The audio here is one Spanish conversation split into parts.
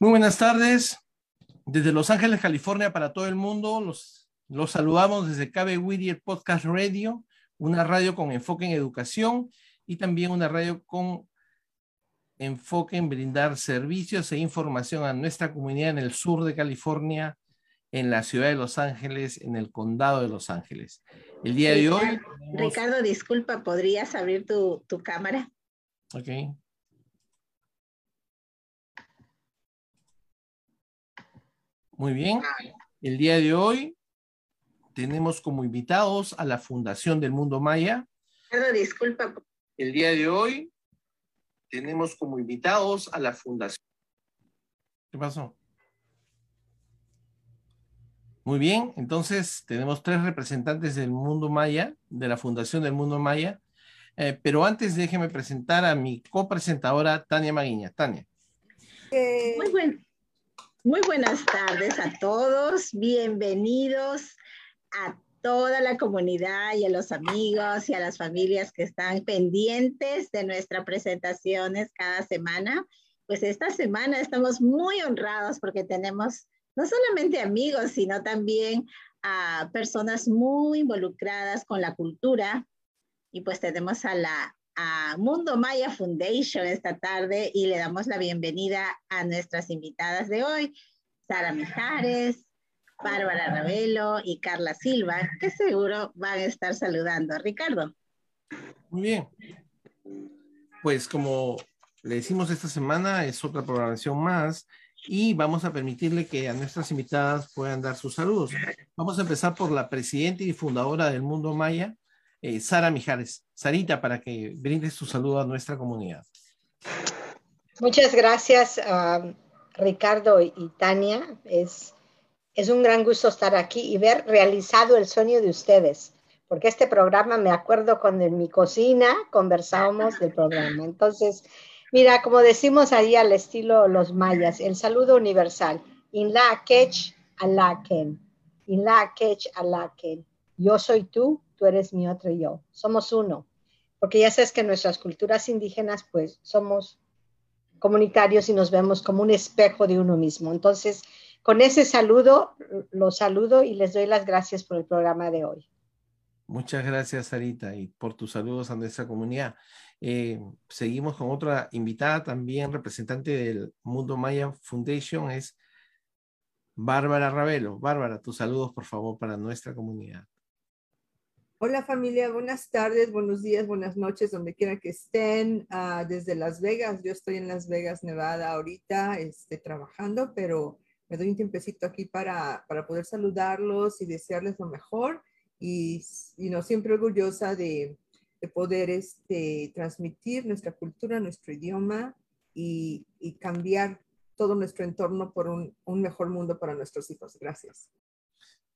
Muy buenas tardes. Desde Los Ángeles, California, para todo el mundo, los, los saludamos desde Cabe Whittier Podcast Radio, una radio con enfoque en educación y también una radio con enfoque en brindar servicios e información a nuestra comunidad en el sur de California, en la ciudad de Los Ángeles, en el condado de Los Ángeles. El día de hoy... Ricardo, disculpa, ¿podrías abrir tu, tu cámara? Ok. Muy bien. El día de hoy tenemos como invitados a la Fundación del Mundo Maya. Ricardo, disculpa. El día de hoy tenemos como invitados a la Fundación. ¿Qué pasó? Muy bien, entonces tenemos tres representantes del Mundo Maya, de la Fundación del Mundo Maya. Eh, pero antes déjeme presentar a mi copresentadora Tania Maguiña. Tania. Eh, muy bien. Muy buenas tardes a todos, bienvenidos a toda la comunidad y a los amigos y a las familias que están pendientes de nuestras presentaciones cada semana. Pues esta semana estamos muy honrados porque tenemos no solamente amigos, sino también a personas muy involucradas con la cultura. Y pues tenemos a la a Mundo Maya Foundation esta tarde y le damos la bienvenida a nuestras invitadas de hoy, Sara Mijares, Bárbara Ravelo y Carla Silva, que seguro van a estar saludando. Ricardo. Muy bien. Pues como le decimos esta semana, es otra programación más y vamos a permitirle que a nuestras invitadas puedan dar sus saludos. Vamos a empezar por la presidenta y fundadora del Mundo Maya, eh, Sara Mijares. Sarita, para que brinde su saludo a nuestra comunidad. Muchas gracias, uh, Ricardo y Tania. Es, es un gran gusto estar aquí y ver realizado el sueño de ustedes, porque este programa me acuerdo cuando en mi cocina conversábamos del programa. Entonces, mira, como decimos ahí al estilo los mayas, el saludo universal. In la kech alaken. In la kech alaken. Yo soy tú, tú eres mi otro yo. Somos uno. Porque ya sabes que nuestras culturas indígenas, pues somos comunitarios y nos vemos como un espejo de uno mismo. Entonces, con ese saludo, los saludo y les doy las gracias por el programa de hoy. Muchas gracias, Sarita, y por tus saludos a nuestra comunidad. Eh, seguimos con otra invitada también, representante del Mundo Maya Foundation, es Bárbara Ravelo. Bárbara, tus saludos, por favor, para nuestra comunidad. Hola familia, buenas tardes, buenos días, buenas noches, donde quiera que estén. Uh, desde Las Vegas, yo estoy en Las Vegas, Nevada, ahorita este, trabajando, pero me doy un tiempecito aquí para, para poder saludarlos y desearles lo mejor. Y, y no, siempre orgullosa de, de poder este, transmitir nuestra cultura, nuestro idioma y, y cambiar todo nuestro entorno por un, un mejor mundo para nuestros hijos. Gracias.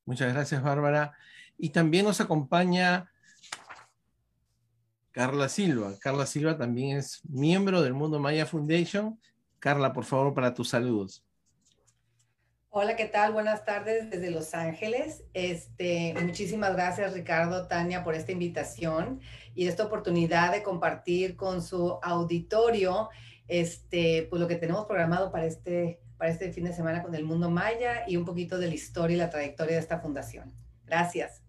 Muchas gracias, Bárbara. Y también nos acompaña Carla Silva. Carla Silva también es miembro del Mundo Maya Foundation. Carla, por favor, para tus saludos. Hola, ¿qué tal? Buenas tardes desde Los Ángeles. Este, muchísimas gracias, Ricardo, Tania, por esta invitación y esta oportunidad de compartir con su auditorio este, pues lo que tenemos programado para este, para este fin de semana con el mundo maya y un poquito de la historia y la trayectoria de esta fundación. Gracias.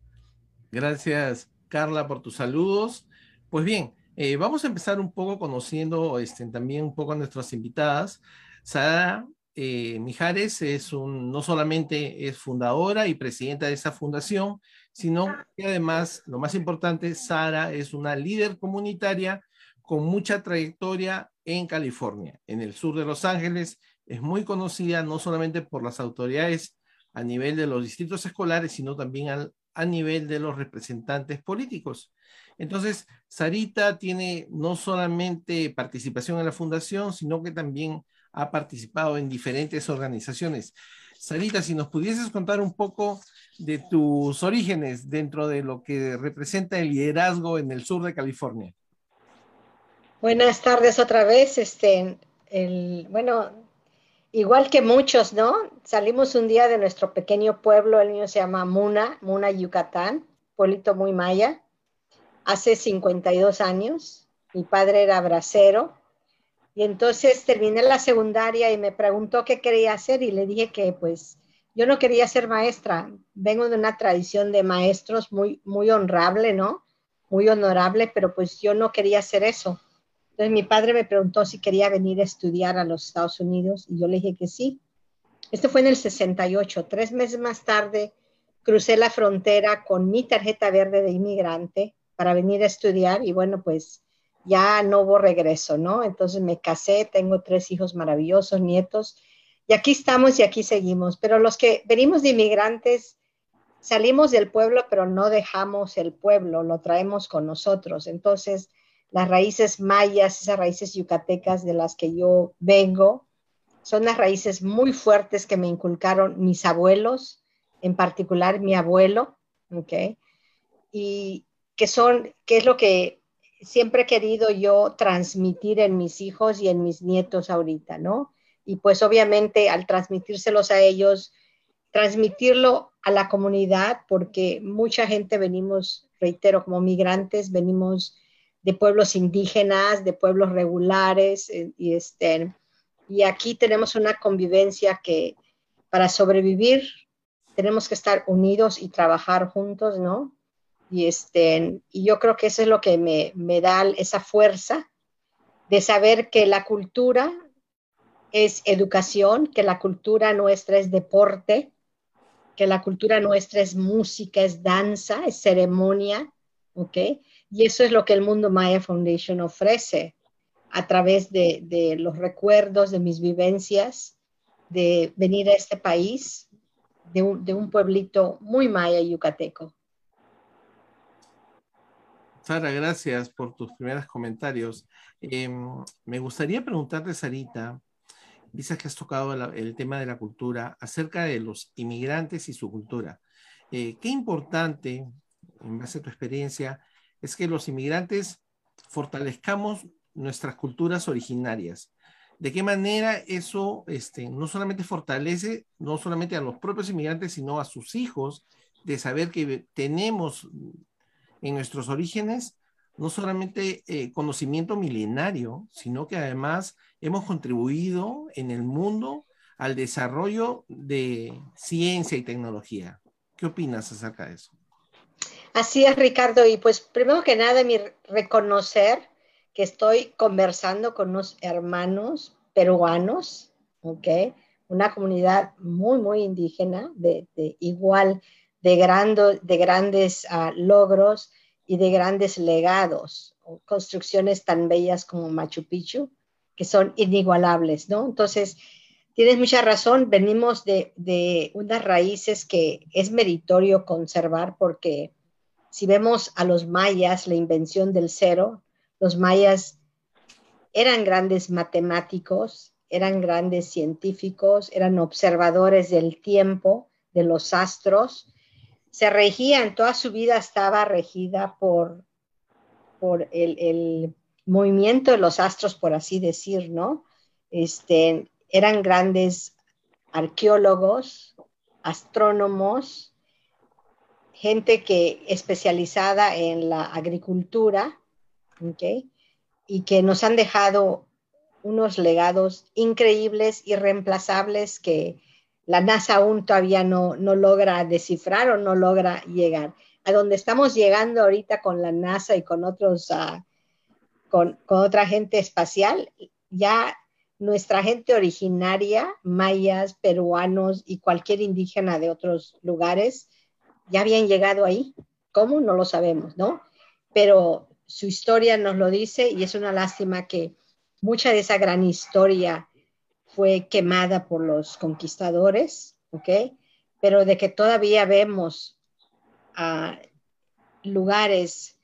Gracias, Carla, por tus saludos. Pues bien, eh, vamos a empezar un poco conociendo este, también un poco a nuestras invitadas. Sara eh, Mijares es un, no solamente es fundadora y presidenta de esa fundación, sino que además, lo más importante, Sara es una líder comunitaria con mucha trayectoria en California, en el sur de Los Ángeles. Es muy conocida no solamente por las autoridades a nivel de los distritos escolares, sino también a nivel de los representantes políticos. Entonces, Sarita tiene no solamente participación en la fundación, sino que también ha participado en diferentes organizaciones. Sarita, si nos pudieses contar un poco de tus orígenes dentro de lo que representa el liderazgo en el sur de California. Buenas tardes otra vez. Este, bueno, igual que muchos, ¿no? Salimos un día de nuestro pequeño pueblo, el niño se llama Muna, Muna, Yucatán, pueblito muy maya, hace 52 años. Mi padre era bracero y entonces terminé la secundaria y me preguntó qué quería hacer y le dije que pues yo no quería ser maestra. Vengo de una tradición de maestros muy, muy honrable, ¿no? Muy honorable, pero pues yo no quería hacer eso. Entonces mi padre me preguntó si quería venir a estudiar a los Estados Unidos y yo le dije que sí. Esto fue en el 68. Tres meses más tarde crucé la frontera con mi tarjeta verde de inmigrante para venir a estudiar y bueno, pues ya no hubo regreso, ¿no? Entonces me casé, tengo tres hijos maravillosos, nietos, y aquí estamos y aquí seguimos. Pero los que venimos de inmigrantes, salimos del pueblo, pero no dejamos el pueblo, lo traemos con nosotros. Entonces, las raíces mayas, esas raíces yucatecas de las que yo vengo, son las raíces muy fuertes que me inculcaron mis abuelos, en particular mi abuelo, ¿ok? Y que son, que es lo que siempre he querido yo transmitir en mis hijos y en mis nietos ahorita, ¿no? Y pues obviamente al transmitírselos a ellos, transmitirlo a la comunidad, porque mucha gente venimos, reitero, como migrantes, venimos de pueblos indígenas, de pueblos regulares, eh, y, este, y aquí tenemos una convivencia que para sobrevivir tenemos que estar unidos y trabajar juntos, ¿no? Y, este, y yo creo que eso es lo que me, me da esa fuerza de saber que la cultura es educación, que la cultura nuestra es deporte, que la cultura nuestra es música, es danza, es ceremonia, ¿ok? Y eso es lo que el Mundo Maya Foundation ofrece a través de, los recuerdos, de mis vivencias, de venir a este país, de un, de un pueblito muy maya yucateco. Sara, gracias por tus primeros comentarios. Em, me gustaría preguntarte, Sarita, dices que has tocado el tema de la cultura, acerca de los inmigrantes y su cultura. Eh, qué importante, en base a tu experiencia, es que los inmigrantes fortalezcamos nuestras culturas originarias. ¿De qué manera eso este, no solamente fortalece, no solamente a los propios inmigrantes, sino a sus hijos, de saber que tenemos en nuestros orígenes no solamente eh, conocimiento milenario, sino que además hemos contribuido en el mundo al desarrollo de ciencia y tecnología. ¿Qué opinas acerca de eso? Así es, Ricardo. Y pues primero que nada, mi reconocer que estoy conversando con unos hermanos peruanos, ¿ok? Una comunidad muy, muy indígena, de, de igual de, de grandes uh, logros y de grandes legados, construcciones tan bellas como Machu Picchu, que son inigualables, ¿no? Entonces, tienes mucha razón, venimos de, de unas raíces que es meritorio conservar porque si vemos a los mayas, la invención del cero, los mayas eran grandes matemáticos, eran grandes científicos, eran observadores del tiempo, de los astros, se regía en toda su vida, estaba regida por, por el, movimiento de los astros, por así decir, ¿no? Este, eran grandes arqueólogos, astrónomos, gente que especializada en la agricultura, ¿okay? y que nos han dejado unos legados increíbles, irreemplazables que la NASA aún todavía no, no logra descifrar o no logra llegar. A donde estamos llegando ahorita con la NASA y con otros, ah, con, con otra gente espacial, ya nuestra gente originaria, mayas, peruanos y cualquier indígena de otros lugares, ya habían llegado ahí. ¿Cómo? No lo sabemos, ¿no? Pero su historia nos lo dice y es una lástima que mucha de esa gran historia fue quemada por los conquistadores, ¿ok? Pero de que todavía vemos a lugares,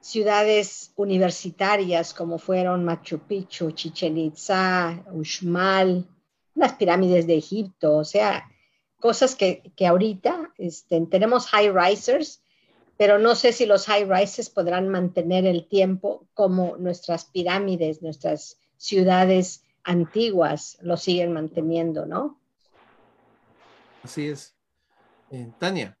ciudades universitarias como fueron Machu Picchu, Chichen Itza, Uxmal, las pirámides de Egipto, o sea, cosas que, que ahorita este, tenemos high risers pero no sé si los high rises podrán mantener el tiempo como nuestras pirámides, nuestras ciudades antiguas lo siguen manteniendo, ¿no? Así es. Eh, Tania.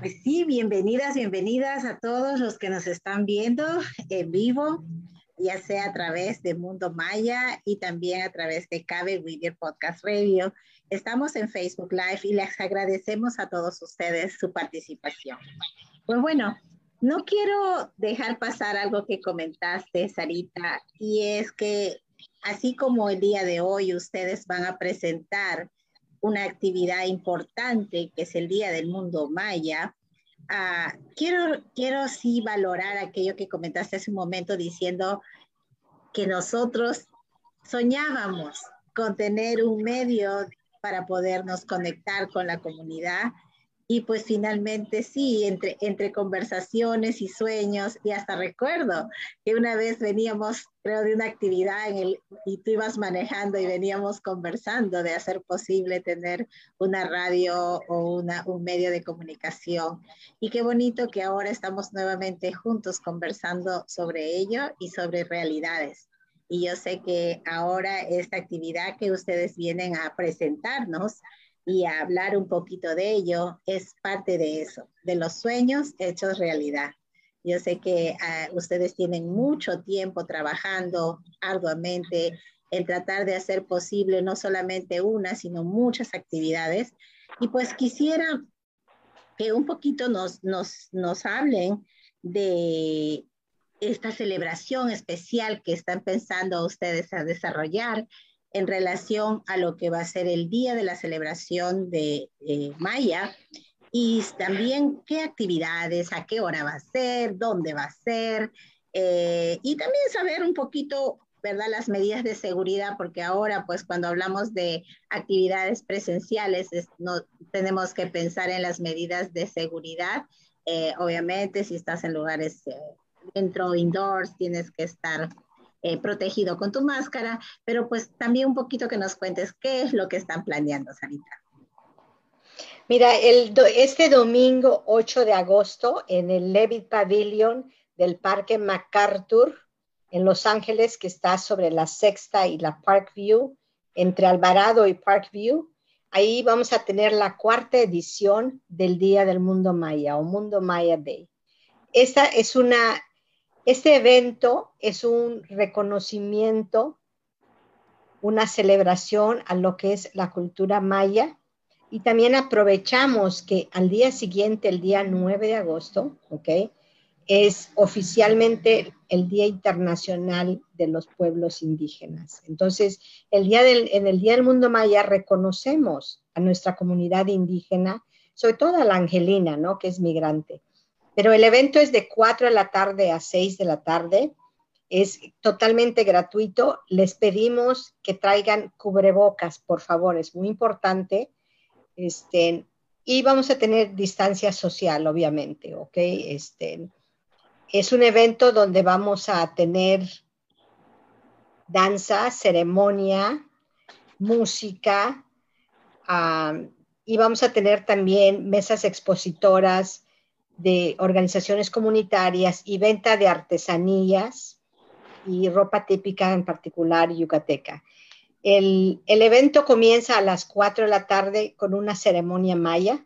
Pues sí, bienvenidas, bienvenidas a todos los que nos están viendo en vivo, ya sea a través de Mundo Maya y también a través de Cabe Video Podcast Radio. Estamos en Facebook Live y les agradecemos a todos ustedes su participación. Pues bueno, no quiero dejar pasar algo que comentaste, Sarita, y es que así como el día de hoy ustedes van a presentar una actividad importante que es el Día del Mundo Maya, uh, quiero, quiero sí valorar aquello que comentaste hace un momento diciendo que nosotros soñábamos con tener un medio para podernos conectar con la comunidad. Y pues finalmente sí, entre, entre conversaciones y sueños, y hasta recuerdo que una vez veníamos, creo, de una actividad en el, y tú ibas manejando y veníamos conversando de hacer posible tener una radio o una, un medio de comunicación. Y qué bonito que ahora estamos nuevamente juntos conversando sobre ello y sobre realidades. Y yo sé que ahora esta actividad que ustedes vienen a presentarnos y a hablar un poquito de ello es parte de eso, de los sueños hechos realidad. Yo sé que ah, ustedes tienen mucho tiempo trabajando arduamente en tratar de hacer posible no solamente una, sino muchas actividades. Y pues quisiera que un poquito nos, nos, nos hablen de esta celebración especial que están pensando ustedes a desarrollar en relación a lo que va a ser el día de la celebración de Maya y también qué actividades, a qué hora va a ser, dónde va a ser eh, y también saber un poquito, ¿verdad? Las medidas de seguridad, porque ahora pues cuando hablamos de actividades presenciales no, tenemos que pensar en las medidas de seguridad. Eh, obviamente si estás en lugares eh, dentro indoors tienes que estar eh, protegido con tu máscara, pero pues también un poquito que nos cuentes qué es lo que están planeando, Sarita. Mira, el, este domingo 8 de agosto en el Levitt Pavilion del Parque MacArthur en Los Ángeles, que está sobre la Sexta y la Parkview, entre Alvarado y Parkview, ahí vamos a tener la cuarta edición del Día del Mundo Maya o Mundo Maya Day. Esta es una este evento es un reconocimiento, una celebración a lo que es la cultura maya y también aprovechamos que al día siguiente, el día 9 de agosto, ¿ok? Es oficialmente el Día Internacional de los Pueblos Indígenas. Entonces, el día del, en el Día del Mundo Maya reconocemos a nuestra comunidad indígena, sobre todo a la Angelina, ¿no? Que es migrante pero el evento es de 4 de la tarde a 6 de la tarde. Es totalmente gratuito. Les pedimos que traigan cubrebocas, por favor, es muy importante. Este, y vamos a tener distancia social, obviamente, ¿ok? Este, es un evento donde vamos a tener danza, ceremonia, música, y vamos a tener también mesas expositoras de organizaciones comunitarias y venta de artesanías y ropa típica en particular yucateca. El, evento comienza a las 4 de la tarde con una ceremonia maya,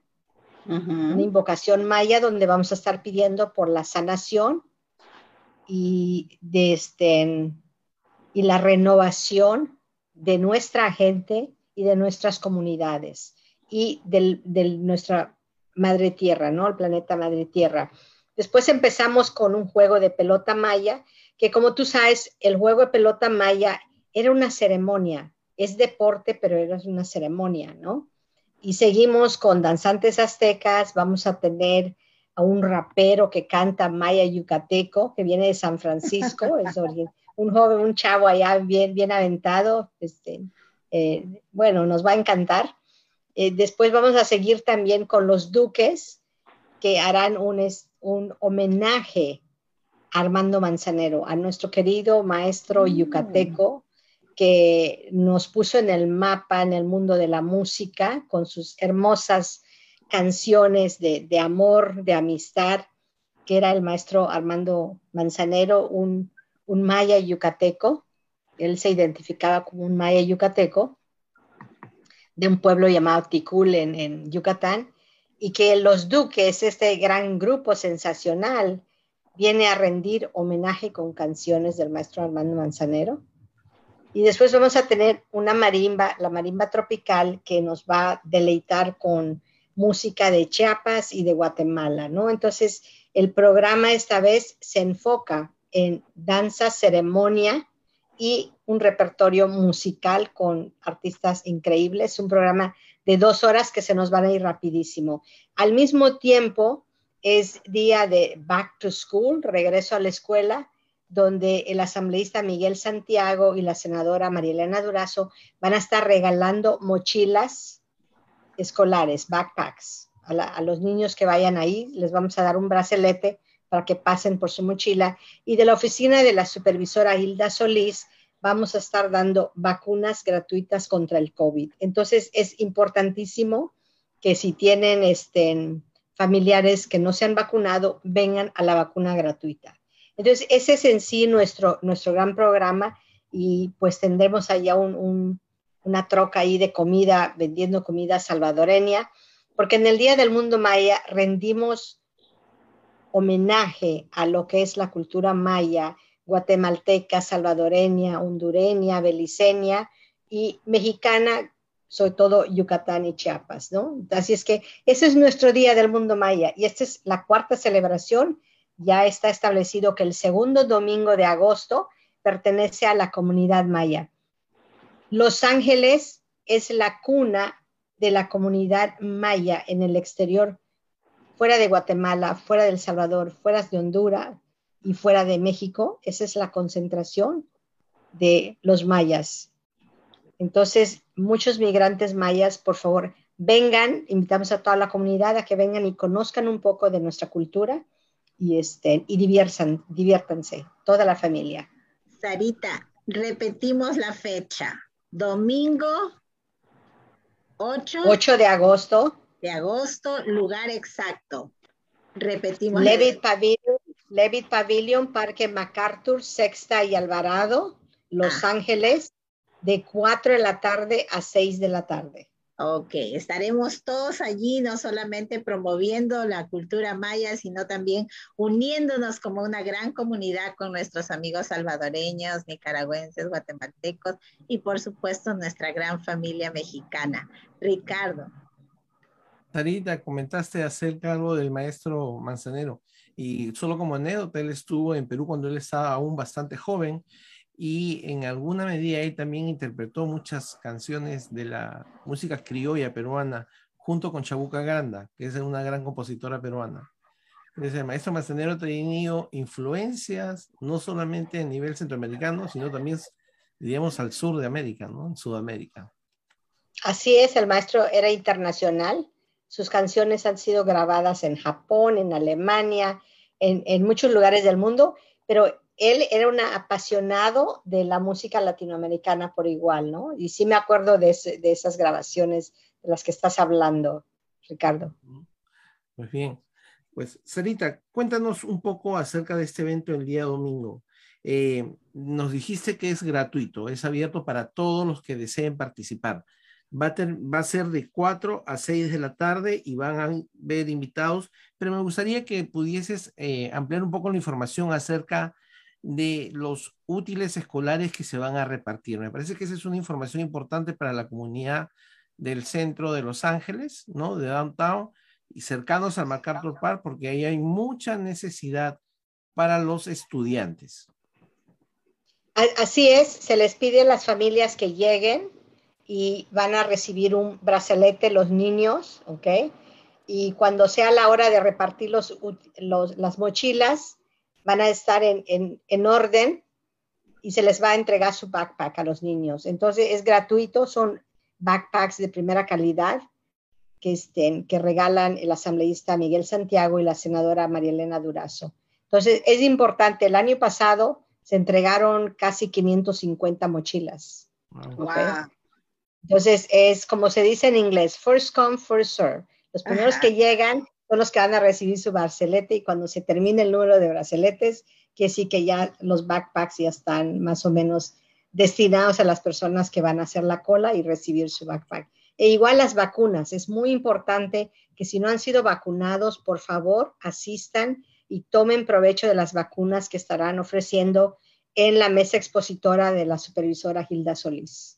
una invocación maya donde vamos a estar pidiendo por la sanación y, de este, y la renovación de nuestra gente y de nuestras comunidades y de nuestra madre tierra, ¿no? El planeta madre tierra. Después empezamos con un juego de pelota maya, que como tú sabes, el juego de pelota maya era una ceremonia, es deporte, pero era una ceremonia, ¿no? Y seguimos con danzantes aztecas, vamos a tener a un rapero que canta maya yucateco, que viene de San Francisco, es un joven, un chavo allá bien, bien aventado, este, eh, bueno, nos va a encantar. Eh, después vamos a seguir también con los duques, que harán un, un homenaje a Armando Manzanero, a nuestro querido maestro mm. yucateco, que nos puso en el mapa, en el mundo de la música, con sus hermosas canciones de, amor, de amistad, que era el maestro Armando Manzanero, un, maya yucateco. Él se identificaba como un maya yucateco de un pueblo llamado Ticul en, en Yucatán, y que los duques, este gran grupo sensacional, viene a rendir homenaje con canciones del maestro Armando Manzanero y después vamos a tener una marimba, la marimba tropical, que nos va a deleitar con música de Chiapas y de Guatemala, ¿no? Entonces, el programa esta vez se enfoca en danza, ceremonia y un repertorio musical con artistas increíbles, un programa de dos horas que se nos va a ir rapidísimo. Al mismo tiempo, es día de Back to School, regreso a la escuela, donde el asambleísta Miguel Santiago y la senadora Marielena Durazo van a estar regalando mochilas escolares, backpacks. A, los niños que vayan ahí les vamos a dar un bracelete para que pasen por su mochila. Y de la oficina de la supervisora Hilda Solís vamos a estar dando vacunas gratuitas contra el COVID. Entonces es importantísimo que si tienen este, familiares que no se han vacunado, vengan a la vacuna gratuita. Entonces, ese es en sí nuestro, nuestro gran programa y pues tendremos allá una troca ahí de comida, vendiendo comida salvadoreña, porque en el Día del Mundo Maya rendimos homenaje a lo que es la cultura maya, guatemalteca, salvadoreña, hondureña, beliceña y mexicana, sobre todo Yucatán y Chiapas, ¿no? Así es que ese es nuestro Día del Mundo Maya y esta es la cuarta celebración ya está establecido que el segundo domingo de agosto pertenece a la comunidad maya. Los Ángeles es la cuna de la comunidad maya en el exterior, fuera de Guatemala, fuera de El Salvador, fuera de Honduras y fuera de México. Esa es la concentración de los mayas. Entonces, muchos migrantes mayas, por favor, vengan, invitamos a toda la comunidad a que vengan y conozcan un poco de nuestra cultura y, este, y diviertan, diviértanse, toda la familia. Sarita, repetimos la fecha. Domingo 8, 8 de agosto. De agosto, lugar exacto. Repetimos. Levitt Pavilion, Levitt Pavilion, Parque MacArthur, Sexta y Alvarado, Los ah. Ángeles, de 4 de la tarde a 6 de la tarde. Ok, estaremos todos allí, no solamente promoviendo la cultura maya, sino también uniéndonos como una gran comunidad con nuestros amigos salvadoreños, nicaragüenses, guatemaltecos y por supuesto nuestra gran familia mexicana. Ricardo. Tarita, comentaste acerca algo del maestro Manzanero y solo como anécdota, él estuvo en Perú cuando él estaba aún bastante joven y en alguna medida él también interpretó muchas canciones de la música criolla peruana junto con Chabuca Granda, que es una gran compositora peruana. Entonces, el maestro Manzanero ha tenido influencias no solamente a nivel centroamericano, sino también, diríamos, al sur de América, ¿no? En Sudamérica. Así es, el maestro era internacional. Sus canciones han sido grabadas en Japón, en Alemania, en, muchos lugares del mundo, pero él era un apasionado de la música latinoamericana por igual, ¿no? Y sí me acuerdo de, esas grabaciones de las que estás hablando, Ricardo. Muy bien. Pues, Sarita, cuéntanos un poco acerca de este evento el día domingo. Eh, nos dijiste que es gratuito, es abierto para todos los que deseen participar. Va a, va a, ser de 4 a 6 de la tarde y van a ver invitados, pero me gustaría que pudieses eh, ampliar un poco la información acerca de los útiles escolares que se van a repartir. Me parece que esa es una información importante para la comunidad del centro de Los Ángeles, ¿no? De downtown y cercanos al MacArthur Park, porque ahí hay mucha necesidad para los estudiantes. Así es, se les pide a las familias que lleguen y van a recibir un brazalete los niños, ¿ok? Y cuando sea la hora de repartir los, las mochilas, van a estar en, en, orden y se les va a entregar su backpack a los niños. Entonces es gratuito, son backpacks de primera calidad que, estén, que regalan el asambleísta Miguel Santiago y la senadora María Elena Durazo. Entonces es importante, el año pasado se entregaron casi 550 mochilas. Entonces es como se dice en inglés, first come, first serve. Los primeros que llegan son los que van a recibir su brazalete y cuando se termine el número de brazaletes, que sí que ya los backpacks ya están más o menos destinados a las personas que van a hacer la cola y recibir su backpack. E igual las vacunas, es muy importante que si no han sido vacunados, por favor, asistan y tomen provecho de las vacunas que estarán ofreciendo en la mesa expositora de la supervisora Gilda Solís.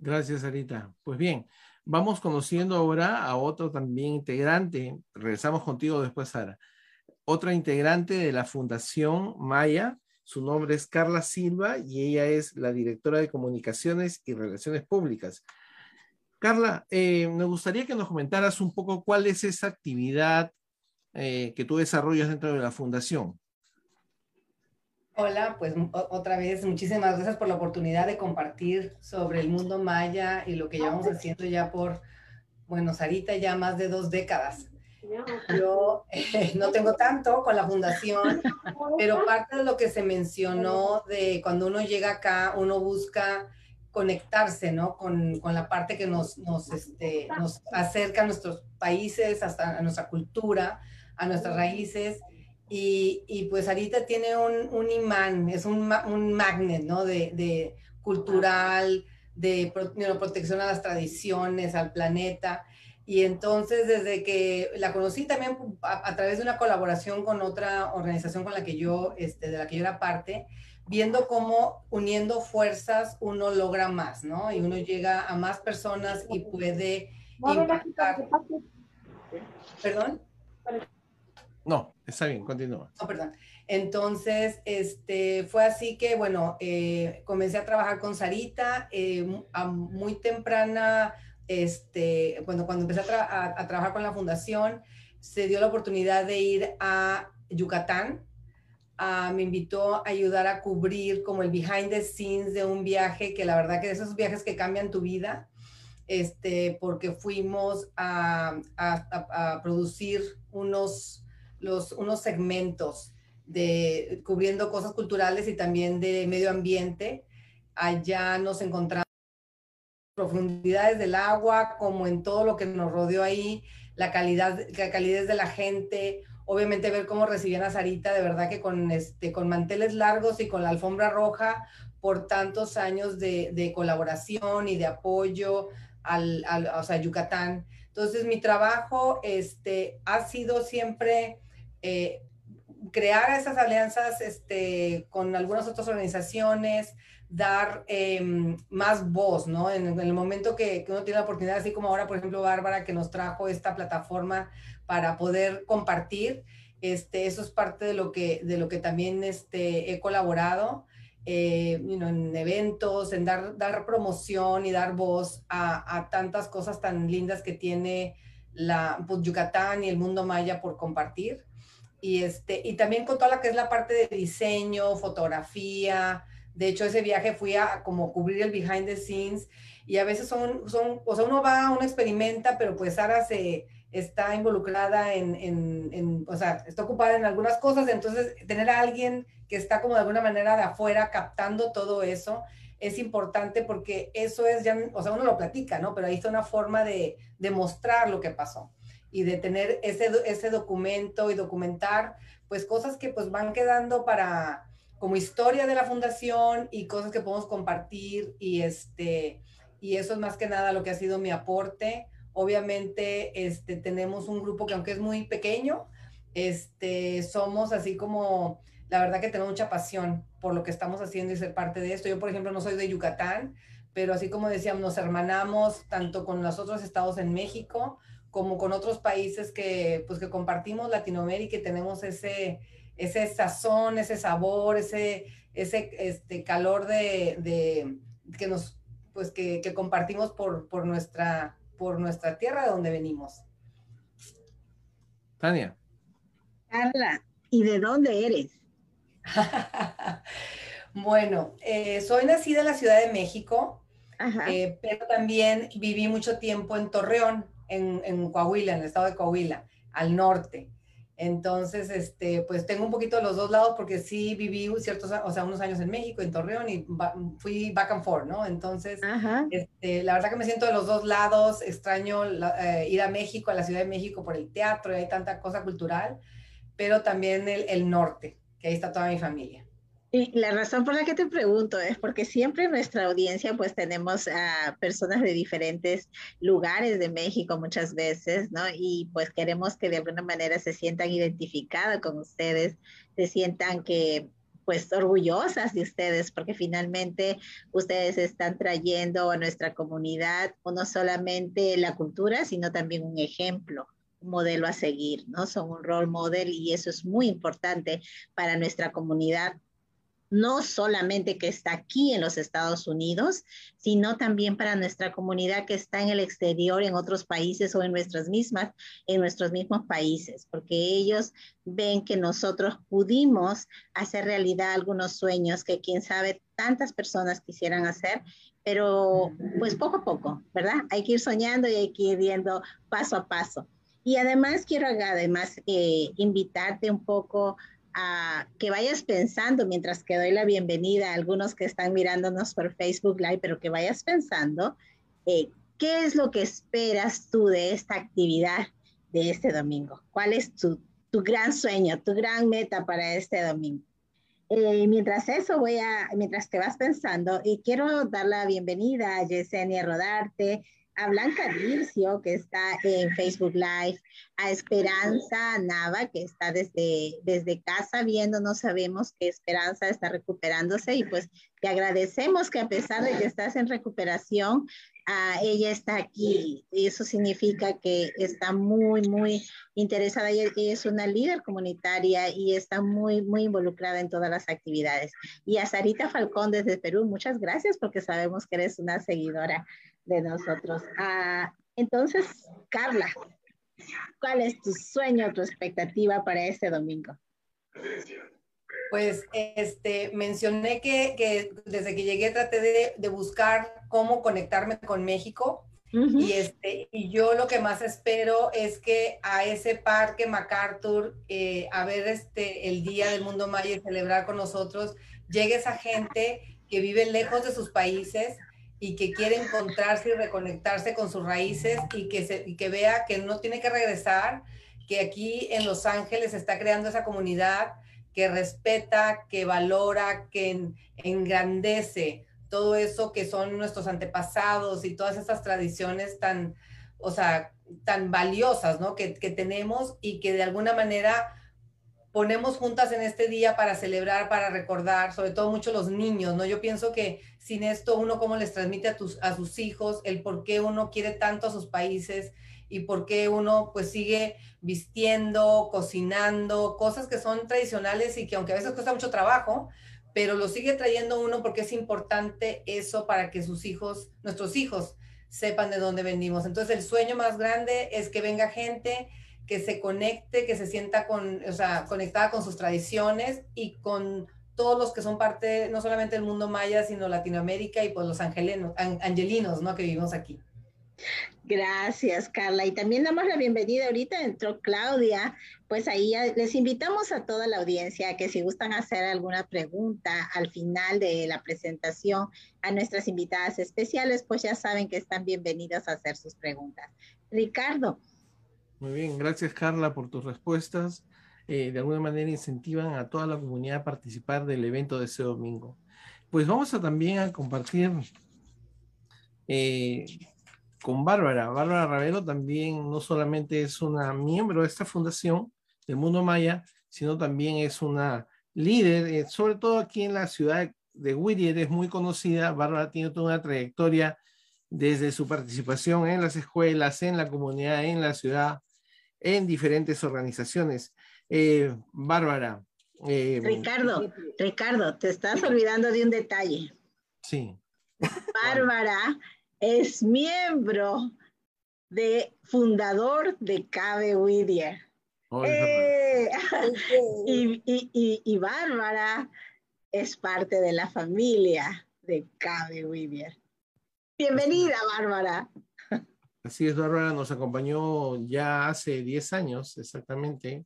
Gracias, Arita. Pues bien, Vamos conociendo ahora a otro también integrante. Regresamos contigo después, Sara. Otra integrante de la Fundación Maya. Su nombre es Carla Silva y ella es la directora de Comunicaciones y Relaciones Públicas. Carla, eh, me gustaría que nos comentaras un poco cuál es esa actividad eh, que tú desarrollas dentro de la fundación. Hola, pues otra vez muchísimas gracias por la oportunidad de compartir sobre el mundo maya y lo que llevamos haciendo ya por, bueno, Sarita ya más de dos décadas. Yo eh, no tengo tanto con la fundación, pero parte de lo que se mencionó de cuando uno llega acá, uno busca conectarse, ¿no? Con, con la parte que nos, nos, este, nos acerca a nuestros países, hasta a nuestra cultura, a nuestras raíces y, y, pues ahorita tiene un, un imán, es un, un magnet, ¿no? De, de cultural, de protección a las tradiciones, al planeta. Y entonces, desde que la conocí también a, través de una colaboración con otra organización con la que yo, este, de la que yo era parte, viendo cómo uniendo fuerzas uno logra más, ¿no? Y uno llega a más personas y puede impactar. ¿Perdón? No, está bien, continúa. No, perdón. Entonces, este, fue así que, bueno, eh, comencé a trabajar con Sarita eh, muy temprana, este, cuando, cuando empecé a, trabajar con la fundación, se dio la oportunidad de ir a Yucatán. Ah, me invitó a ayudar a cubrir como el behind the scenes de un viaje que la verdad que de esos viajes que cambian tu vida, este, porque fuimos a producir unos los, unos segmentos de cubriendo cosas culturales y también de medio ambiente. Allá nos encontramos profundidades del agua, como en todo lo que nos rodeó ahí, la calidad, la calidez de la gente, obviamente ver cómo recibían a Sarita, de verdad que con, este, con manteles largos y con la alfombra roja por tantos años de, de colaboración y de apoyo al, al, o sea, Yucatán. Entonces, mi trabajo este, ha sido siempre eh, crear esas alianzas este, con algunas otras organizaciones, dar em, más voz, ¿no? En, el momento que, uno tiene la oportunidad, así como ahora, por ejemplo, Bárbara, que nos trajo esta plataforma para poder compartir, este, eso es parte de lo que, de lo que también este, he colaborado. Eh, en eventos, en dar, dar promoción y dar voz a, a, tantas cosas tan lindas que tiene la pues, Yucatán y el mundo maya por compartir y, este, y también con toda la que es la parte de diseño, fotografía. De hecho, ese viaje fui a como cubrir el behind the scenes y a veces son, son o sea, uno va, uno experimenta, pero pues Sara se está involucrada en, en, en, o sea, está ocupada en algunas cosas, entonces tener a alguien que está como de alguna manera de afuera captando todo eso es importante porque eso es ya, o sea, uno lo platica, ¿no? Pero ahí está una forma de, de mostrar lo que pasó. Y de tener ese, ese documento y documentar pues cosas que pues van quedando para como historia de la fundación y cosas que podemos compartir y este y eso es más que nada lo que ha sido mi aporte. Obviamente este tenemos un grupo que aunque es muy pequeño, este somos así como la verdad que tengo mucha pasión por lo que estamos haciendo y ser parte de esto. Yo, por ejemplo, no soy de Yucatán, pero así como decíamos, nos hermanamos tanto con los otros estados en México como con otros países que, pues, que compartimos Latinoamérica y tenemos ese, ese sazón, ese sabor, ese, ese este, calor de, de que nos, pues, que, que compartimos por, por, nuestra, por nuestra tierra de donde venimos. Tania. Carla, ¿y de dónde eres? bueno, eh, soy nacida en la Ciudad de México, eh, pero también viví mucho tiempo en Torreón, en, Coahuila, en el estado de Coahuila, al norte. Entonces, este, pues tengo un poquito de los dos lados porque sí viví ciertos, o sea, unos años en México, en Torreón y fui back and forth, ¿no? Entonces, este, la verdad que me siento de los dos lados, extraño eh, ir a México, a la Ciudad de México por el teatro y hay tanta cosa cultural, pero también el, el norte, que ahí está toda mi familia. La razón por la que te pregunto es porque siempre en nuestra audiencia pues tenemos a personas de diferentes lugares de México muchas veces, ¿no? Y pues queremos que de alguna manera se sientan identificadas con ustedes, se sientan que pues orgullosas de ustedes porque finalmente ustedes están trayendo a nuestra comunidad no solamente la cultura, sino también un ejemplo un modelo a seguir, ¿no? Son un role model y eso es muy importante para nuestra comunidad no solamente que está aquí en los Estados Unidos, sino también para nuestra comunidad que está en el exterior, en otros países o en nuestras mismas, en nuestros mismos países, porque ellos ven que nosotros pudimos hacer realidad algunos sueños que quién sabe tantas personas quisieran hacer, pero pues poco a poco, ¿verdad? Hay que ir soñando y hay que ir viendo paso a paso. Y además quiero además eh, invitarte un poco que vayas pensando mientras que doy la bienvenida a algunos que están mirándonos por Facebook Live, pero que vayas pensando eh, qué es lo que esperas tú de esta actividad de este domingo. ¿Cuál es tu, tu gran sueño, tu gran meta para este domingo? Eh, mientras eso voy a, mientras te vas pensando, y quiero dar la bienvenida a Yesenia Rodarte, a Blanca Dircio, que está en Facebook Live, a Esperanza Nava, que está desde, desde casa viéndonos, sabemos que Esperanza está recuperándose y pues te agradecemos que a pesar de que estás en recuperación, uh, ella está aquí. Y eso significa que está muy, muy interesada. Ella es una líder comunitaria y está muy, muy involucrada en todas las actividades. Y a Sarita Falcón desde Perú, muchas gracias porque sabemos que eres una seguidora de nosotros. Ah, entonces, Carla, ¿cuál es tu sueño, tu expectativa para este domingo? Pues este, mencioné que, que desde que llegué traté de, de, buscar cómo conectarme con México. y, este, y yo lo que más espero es que a ese parque MacArthur, eh, a ver este, el Día del Mundo Maya y celebrar con nosotros, llegue esa gente que vive lejos de sus países, y que quiere encontrarse y reconectarse con sus raíces y que, se, y que vea que no tiene que regresar, que aquí en Los Ángeles está creando esa comunidad que respeta, que valora, que engrandece todo eso que son nuestros antepasados y todas estas tradiciones tan, o sea, tan valiosas, ¿no? Que, que tenemos y que de alguna manera ponemos juntas en este día para celebrar, para recordar, sobre todo mucho los niños, ¿no? Yo pienso que sin esto uno cómo les transmite a, tus, a sus hijos el por qué uno quiere tanto a sus países y por qué uno pues sigue vistiendo, cocinando, cosas que son tradicionales y que aunque a veces cuesta mucho trabajo, pero lo sigue trayendo uno porque es importante eso para que sus hijos, nuestros hijos, sepan de dónde venimos. Entonces el sueño más grande es que venga gente que se conecte, que se sienta con, o sea, conectada con sus tradiciones y con todos los que son parte no solamente del mundo maya, sino Latinoamérica y pues los angelinos, angelinos, ¿no? Que vivimos aquí. Gracias, Carla. Y también damos la bienvenida. Ahorita entró Claudia. Pues ahí les invitamos a toda la audiencia que si gustan hacer alguna pregunta al final de la presentación a nuestras invitadas especiales, pues ya saben que están bienvenidos a hacer sus preguntas. Ricardo, Muy bien, gracias Carla por tus respuestas. Eh, de alguna manera incentivan a toda la comunidad a participar del evento de ese domingo. Pues vamos a también a compartir eh, con Bárbara. Bárbara Ravelo también no solamente es una miembro de esta fundación del mundo maya, sino también es una líder, eh, sobre todo aquí en la ciudad de Whittier, es muy conocida. Bárbara tiene toda una trayectoria desde su participación en las escuelas, en la comunidad, en la ciudad, en diferentes organizaciones. Eh, Bárbara. Eh, Ricardo, Ricardo, te estás olvidando de un detalle. Sí. Bárbara es miembro de fundador de Cabe Whittier. Eh, y, Bárbara es parte de la familia de Cabe Whittier. Bienvenida, Bárbara. Así es, Bárbara nos acompañó ya hace 10 años exactamente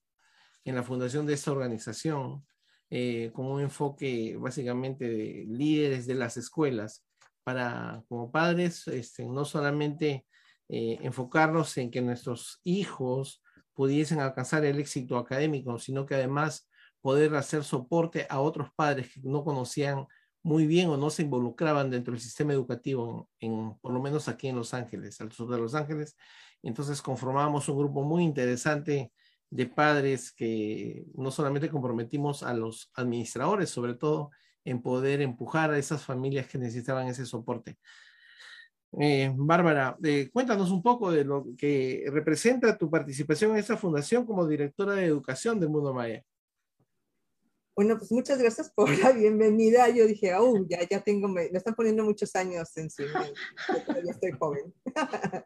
en la fundación de esta organización eh, con un enfoque básicamente de líderes de las escuelas para como padres este, no solamente eh, enfocarnos en que nuestros hijos pudiesen alcanzar el éxito académico, sino que además poder hacer soporte a otros padres que no conocían muy bien o no se involucraban dentro del sistema educativo, en, por lo menos aquí en Los Ángeles, al sur de Los Ángeles. Entonces conformamos un grupo muy interesante de padres que no solamente comprometimos a los administradores, sobre todo en poder empujar a esas familias que necesitaban ese soporte. Eh, Bárbara, eh, cuéntanos un poco de lo que representa tu participación en esta fundación como directora de educación del Mundo Maya. Bueno, pues muchas gracias por la bienvenida. Yo dije, oh, ya, ya tengo, me, están poniendo muchos años encima. Ya estoy joven.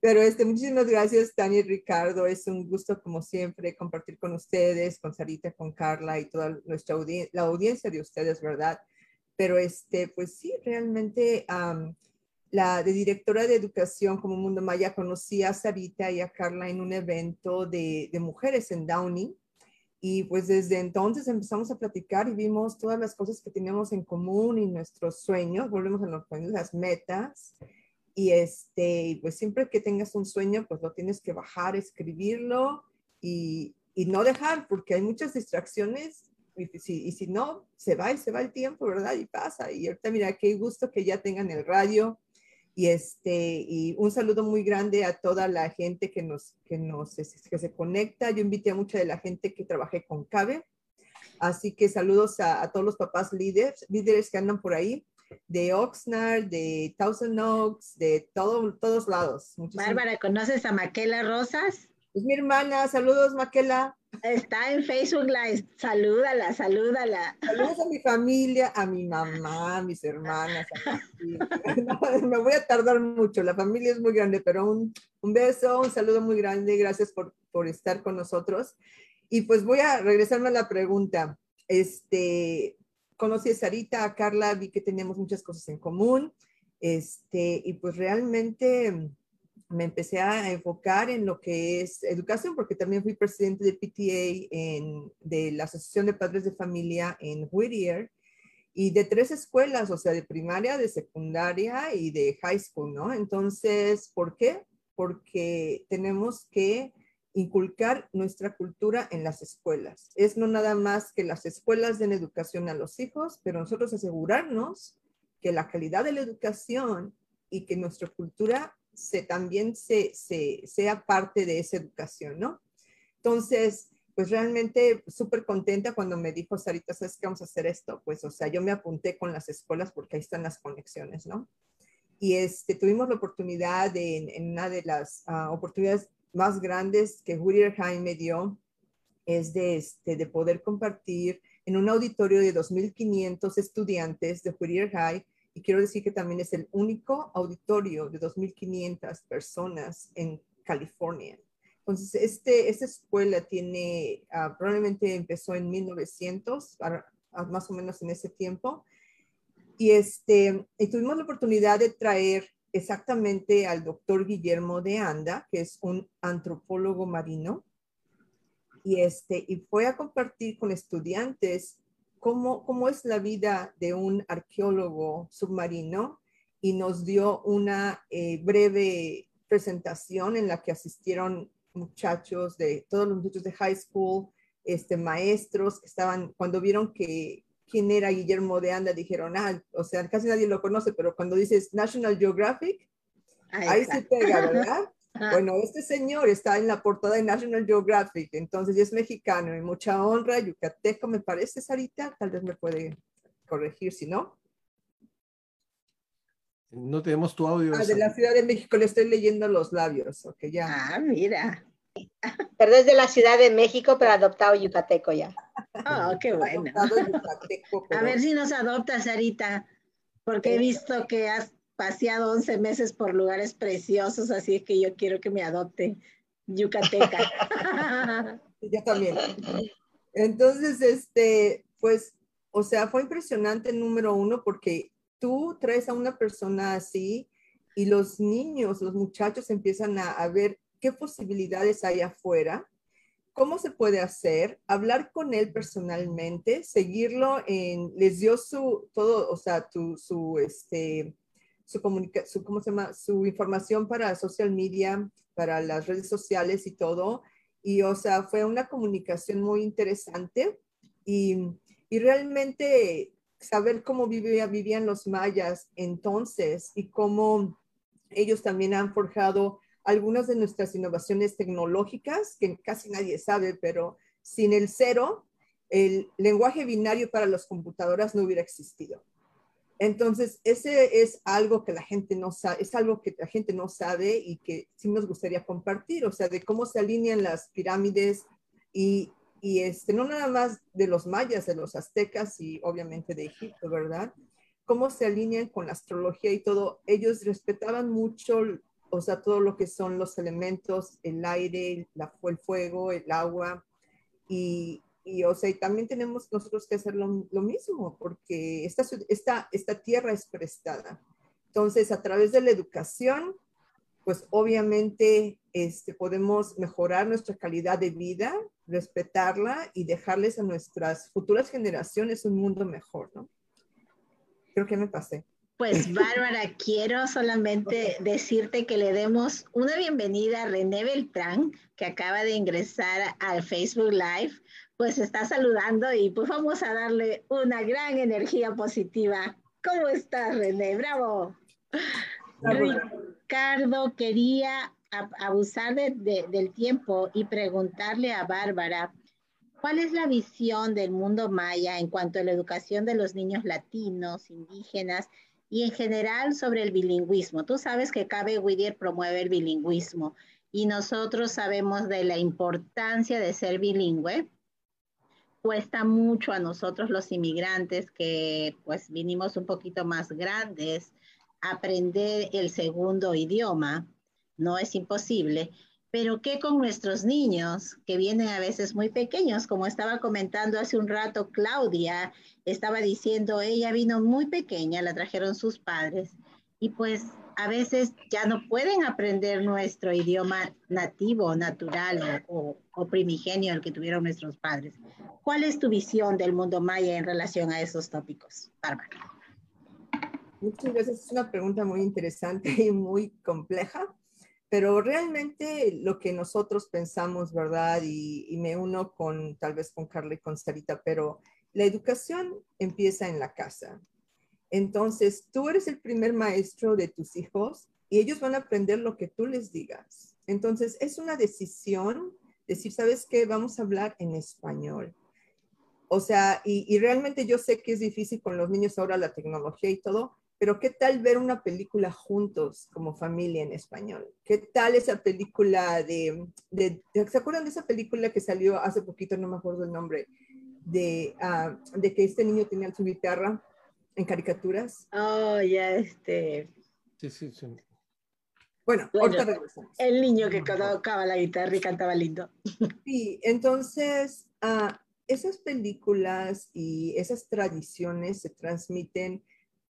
Pero este, muchísimas gracias, Tania y Ricardo. Es un gusto, como siempre, compartir con ustedes, con Sarita, con Carla y toda nuestra la audiencia de ustedes, ¿verdad? Pero este, pues sí, realmente la de directora de educación como Mundo Maya conocí a Sarita y a Carla en un evento de, de mujeres en Downing y pues desde entonces empezamos a platicar y vimos todas las cosas que teníamos en común y nuestros sueños, volvemos a los sueños, las metas. Y este, pues siempre que tengas un sueño, pues lo tienes que bajar, escribirlo y, y no dejar, porque hay muchas distracciones y si, y si no, se va y se va el tiempo, ¿verdad? Y pasa. Y ahorita mira, qué gusto que ya tengan el radio, y, este, y un saludo muy grande a toda la gente que, nos, que, nos, que se conecta. Yo invité a mucha de la gente que trabajé con CABE. Así que saludos a, todos los papás líderes, líderes que andan por ahí, de Oxnard, de Thousand Oaks, de todo, todos lados. Bárbara, ¿conoces a Maquela Rosas? Es mi hermana. Saludos, Maquela. Está en Facebook Live. Salúdala, salúdala. Saludos a mi familia, a mi mamá, a mis hermanas. me voy a tardar mucho. La familia es muy grande, pero un, un beso, un saludo muy grande. Gracias por, por, estar con nosotros. Y pues voy a regresarme a la pregunta. Este, conocí a Sarita, a Carla, vi que tenemos muchas cosas en común. Este, y pues realmente me empecé a enfocar en lo que es educación, porque también fui presidente de PTA en, de la Asociación de Padres de Familia en Whittier y de tres escuelas, o sea, de primaria, de secundaria y de high school, ¿no? Entonces, ¿por qué? Porque tenemos que inculcar nuestra cultura en las escuelas. Es no nada más que las escuelas den educación a los hijos, pero nosotros asegurarnos que la calidad de la educación y que nuestra cultura se, también se, sea parte de esa educación, ¿no? Entonces, pues realmente súper contenta cuando me dijo Sarita, ¿sabes qué vamos a hacer esto? Pues, o sea, yo me apunté con las escuelas porque ahí están las conexiones, ¿no? Y este, tuvimos la oportunidad en, una de las ah, oportunidades más grandes que Whittier High me dio, es de, este, de poder compartir en un auditorio de 2.500 estudiantes de Whittier High y quiero decir que también es el único auditorio de 2.500 personas en California. Entonces, este, esta escuela tiene, ah, probablemente empezó en 1900, más o menos en ese tiempo. Y, este, y tuvimos la oportunidad de traer exactamente al doctor Guillermo de Anda, que es un antropólogo marino. Y, este, y fue a compartir con estudiantes cómo, es la vida de un arqueólogo submarino y nos dio una eh, breve presentación en la que asistieron muchachos, de todos los muchachos de high school, este, maestros, estaban, cuando vieron que quién era Guillermo de Anda, dijeron, ah, o sea, casi nadie lo conoce, pero cuando dices National Geographic, ahí, se pega, ¿verdad? Bueno, este señor está en la portada de National Geographic, entonces es mexicano y mucha honra, yucateco, me parece, Sarita, tal vez me puede corregir si no. No tenemos tu audio. Ah, de la Ciudad de México, le estoy leyendo los labios, ok, ya. Ah, mira. Pero es de la Ciudad de México, pero adoptado yucateco ya. Oh, qué bueno. A ver si nos adopta, Sarita, porque he visto que has paseado 11 meses por lugares preciosos, así es que yo quiero que me adopte yucateca. yo también. Entonces, este, pues, o sea, fue impresionante número uno porque tú traes a una persona así y los niños, los muchachos empiezan a, ver qué posibilidades hay afuera, cómo se puede hacer, hablar con él personalmente, seguirlo en, les dio su, todo, o sea, tu, su, este, su comunicación, ¿cómo se llama? Su información para social media, para las redes sociales y todo. Y, o sea, fue una comunicación muy interesante y, y realmente saber cómo vivía, vivían los mayas entonces y cómo ellos también han forjado algunas de nuestras innovaciones tecnológicas que casi nadie sabe, pero sin el cero, el lenguaje binario para las computadoras no hubiera existido. Entonces, ese es algo que la gente no sabe, es algo que la gente no sabe y que sí nos gustaría compartir, o sea, de cómo se alinean las pirámides y y este, no nada más de los mayas, de los aztecas y obviamente de Egipto, ¿verdad? Cómo se alinean con la astrología y todo. Ellos respetaban mucho, o sea, todo lo que son los elementos, el aire, el fuego, el agua. Y, y, o sea, y también tenemos nosotros que hacer lo, lo mismo, porque esta, esta, esta tierra es prestada. Entonces, a través de la educación, pues obviamente este, podemos mejorar nuestra calidad de vida, respetarla y dejarles a nuestras futuras generaciones un mundo mejor, ¿no? Creo que me pasé. Pues Bárbara, quiero solamente decirte que le demos una bienvenida a René Beltrán, que acaba de ingresar al Facebook Live, pues está saludando y pues vamos a darle una gran energía positiva. ¿Cómo estás, René? Bravo. Ricardo quería abusar del tiempo y preguntarle a Bárbara, ¿cuál es la visión del mundo maya en cuanto a la educación de los niños latinos, indígenas y en general sobre el bilingüismo? Tú sabes que Cabe Whittier promueve el bilingüismo y nosotros sabemos de la importancia de ser bilingüe. Cuesta mucho a nosotros los inmigrantes que pues vinimos un poquito más grandes aprender el segundo idioma, no es imposible, pero ¿qué con nuestros niños que vienen a veces muy pequeños? Como estaba comentando hace un rato Claudia, estaba diciendo, ella vino muy pequeña, la trajeron sus padres. Y pues a veces ya no pueden aprender nuestro idioma nativo, natural o, o primigenio el que tuvieron nuestros padres. ¿Cuál es tu visión del mundo maya en relación a esos tópicos, Bárbara? Muchas veces es una pregunta muy interesante y muy compleja, pero realmente lo que nosotros pensamos, ¿verdad? Y, me uno con tal vez con Carla y con Sarita, pero la educación empieza en la casa. Entonces, tú eres el primer maestro de tus hijos y ellos van a aprender lo que tú les digas. Entonces, es una decisión decir, ¿sabes qué? Vamos a hablar en español. O sea, y, realmente yo sé que es difícil con los niños ahora la tecnología y todo, pero ¿qué tal ver una película juntos como familia en español? ¿Qué tal esa película de, ¿se acuerdan de esa película que salió hace poquito, no me acuerdo el nombre, de, ah, de que este niño tenía su guitarra en caricaturas? Oh, ya, este... Sí, sí, sí. Bueno, ahorita regresamos. El niño que tocaba la guitarra y cantaba lindo. Sí, entonces, uh, esas películas y esas tradiciones se transmiten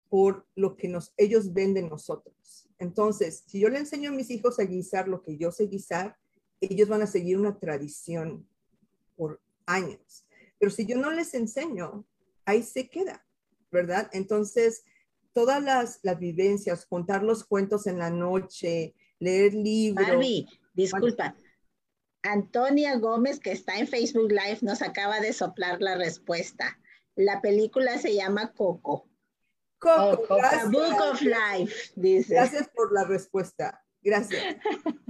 por lo que nos, ellos ven de nosotros. Entonces, si yo le enseño a mis hijos a guisar lo que yo sé guisar, ellos van a seguir una tradición por años. Pero si yo no les enseño, ahí se queda, ¿verdad? Entonces, todas las, las vivencias, contar los cuentos en la noche, leer libros. Barbie, disculpa. Antonia Gómez, que está en Facebook Live, nos acaba de soplar la respuesta. La película se llama Coco. Coco, oh, Book of Life, dice. Gracias por la respuesta. Gracias.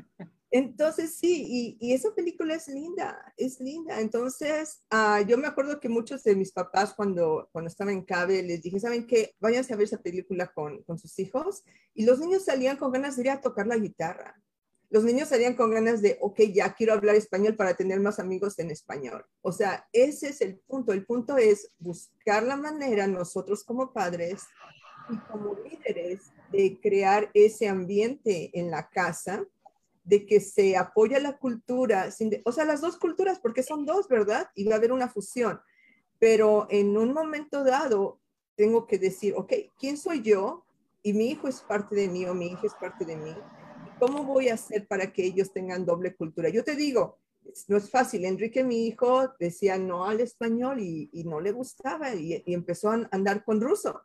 Entonces, sí, y, esa película es linda, es linda. Entonces, uh, yo me acuerdo que muchos de mis papás cuando, cuando estaba en CABE les dije, ¿saben qué? Váyanse a ver esa película con, con sus hijos. Y los niños salían con ganas de ir a tocar la guitarra. Los niños salían con ganas de, ok, ya quiero hablar español para tener más amigos en español. O sea, ese es el punto. El punto es buscar la manera nosotros como padres y como líderes de crear ese ambiente en la casa de que se apoya la cultura, o sea, las dos culturas, porque son dos, ¿verdad? Y va a haber una fusión. Pero en un momento dado, tengo que decir, ok, ¿quién soy yo? Y mi hijo es parte de mí o mi hija es parte de mí. ¿Cómo voy a hacer para que ellos tengan doble cultura? Yo te digo, no es fácil. Enrique, mi hijo, decía no al español y, no le gustaba y, y empezó a andar con ruso.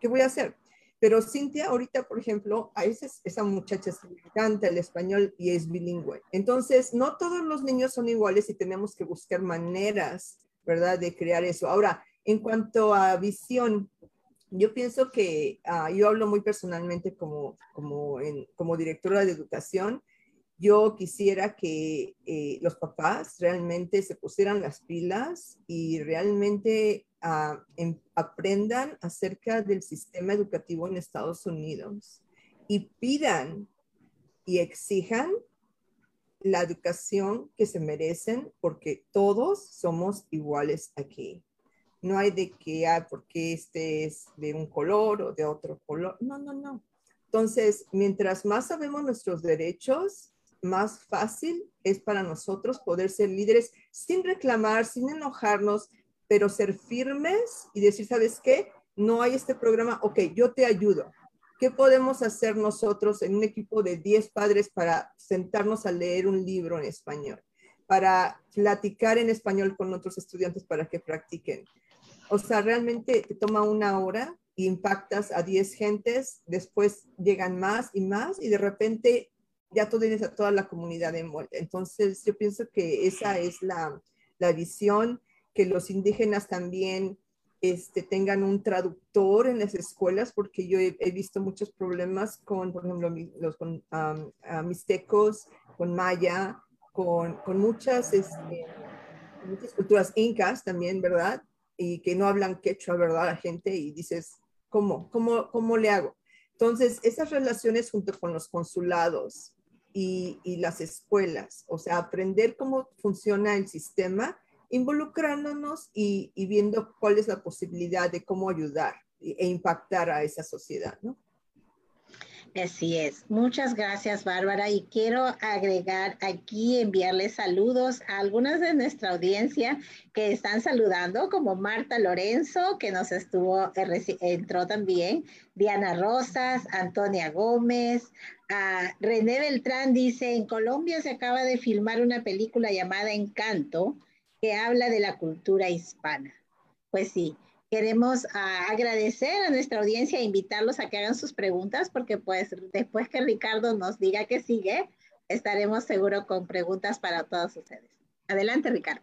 ¿Qué voy a hacer? Pero Cintia ahorita, por ejemplo, a veces esa muchacha se le encanta el español y es bilingüe. Entonces, no todos los niños son iguales y tenemos que buscar maneras, ¿verdad?, de crear eso. Ahora, en cuanto a visión, yo pienso que ah, yo hablo muy personalmente como, como, en, directora de educación. Yo quisiera que eh, los papás realmente se pusieran las pilas y realmente aprendan acerca del sistema educativo en Estados Unidos y pidan y exijan la educación que se merecen porque todos somos iguales aquí. No hay de que, ah, porque este es de un color o de otro color. No, no, no. Entonces, mientras más sabemos nuestros derechos, más fácil es para nosotros poder ser líderes sin reclamar, sin enojarnos, pero ser firmes y decir, ¿sabes qué? No hay este programa, ok, yo te ayudo. ¿Qué podemos hacer nosotros en un equipo de 10 padres para sentarnos a leer un libro en español? Para platicar en español con otros estudiantes para que practiquen. O sea, realmente te toma una hora impactas a 10 gentes, después llegan más y más y de repente ya tú tienes a toda la comunidad envuelta. Entonces, yo pienso que esa es la, la visión que los indígenas también este, tengan un traductor en las escuelas, porque yo he, visto muchos problemas con, por ejemplo, los con, mixtecos, con maya, con, con muchas, este, culturas incas también, ¿verdad? Y que no hablan quechua, ¿verdad? La gente y dices, ¿cómo? ¿Cómo, cómo le hago? Entonces, esas relaciones junto con los consulados y, y las escuelas, o sea, aprender cómo funciona el sistema involucrándonos y, viendo cuál es la posibilidad de cómo ayudar e impactar a esa sociedad, ¿no? Así es. Muchas gracias, Bárbara. Y quiero agregar aquí, enviarles saludos a algunas de nuestra audiencia que están saludando, como Marta Lorenzo, que nos estuvo, eh, entró también, Diana Rosas, Antonia Gómez, a René Beltrán dice, en Colombia se acaba de filmar una película llamada Encanto, que habla de la cultura hispana. Pues sí, queremos ah, agradecer a nuestra audiencia e invitarlos a que hagan sus preguntas, porque pues después que Ricardo nos diga que sigue, estaremos seguros con preguntas para todos ustedes. Adelante, Ricardo.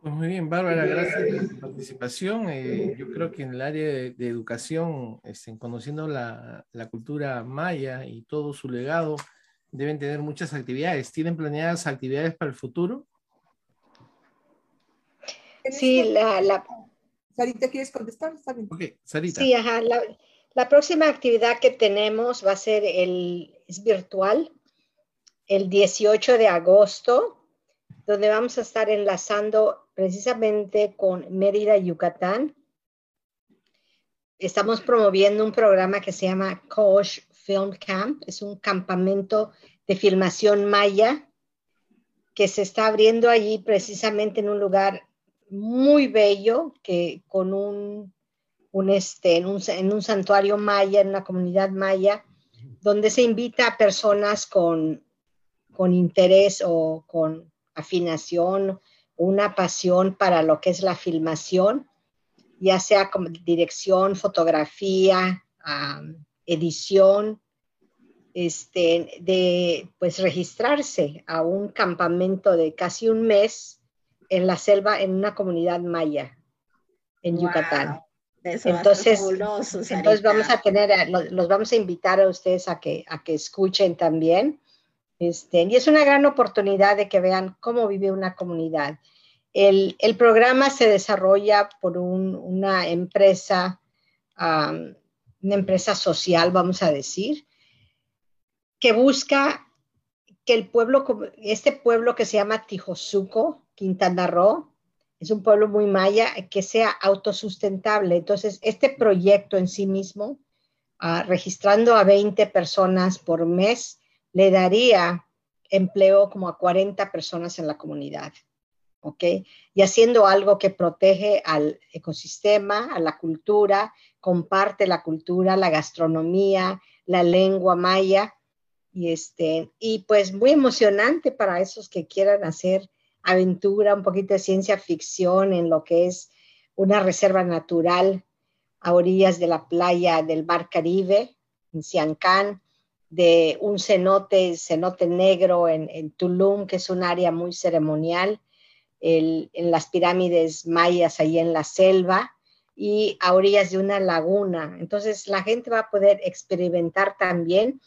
Pues muy bien, Bárbara, gracias por su participación. Eh, yo creo que en el área de, educación, este, conociendo la, la, cultura maya y todo su legado, deben tener muchas actividades. ¿Tienen planeadas actividades para el futuro? Sí, la, la... Sarita, ¿quieres contestar? Sarita. Sí, ajá. La, próxima actividad que tenemos va a ser el, es virtual, el 18 de agosto, donde vamos a estar enlazando precisamente con Mérida, Yucatán. Estamos promoviendo un programa que se llama Kosh Film Camp. Es un campamento de filmación maya que se está abriendo allí precisamente en un lugar muy bello que con un, un este, en, un, en un santuario maya, en una comunidad maya, donde se invita a personas con, con interés o con afinación, una pasión para lo que es la filmación, ya sea como dirección, fotografía, edición, este, de pues registrarse a un campamento de casi un mes en la selva en una comunidad maya en Yucatán. entonces, entonces vamos a tener, los, vamos a invitar a ustedes a que, a que escuchen también. Este, y es una gran oportunidad de que vean cómo vive una comunidad. El, el programa se desarrolla por un, una empresa, una empresa social, vamos a decir, que busca que el pueblo, este pueblo que se llama Tijosuco, Quintana Roo, es un pueblo muy maya, que sea autosustentable. Entonces, este proyecto en sí mismo, ah, registrando a 20 personas por mes, le daría empleo como a 40 personas en la comunidad. ¿Ok? Y haciendo algo que protege al ecosistema, a la cultura, comparte la cultura, la gastronomía, la lengua maya y, este, y pues muy emocionante para esos que quieran hacer aventura, un poquito de ciencia ficción en lo que es una reserva natural a orillas de la playa del Mar Caribe, en Siancán, de un cenote, cenote negro en, Tulum, que es un área muy ceremonial, en las pirámides mayas ahí en la selva y a orillas de una laguna. Entonces la gente va a poder experimentar también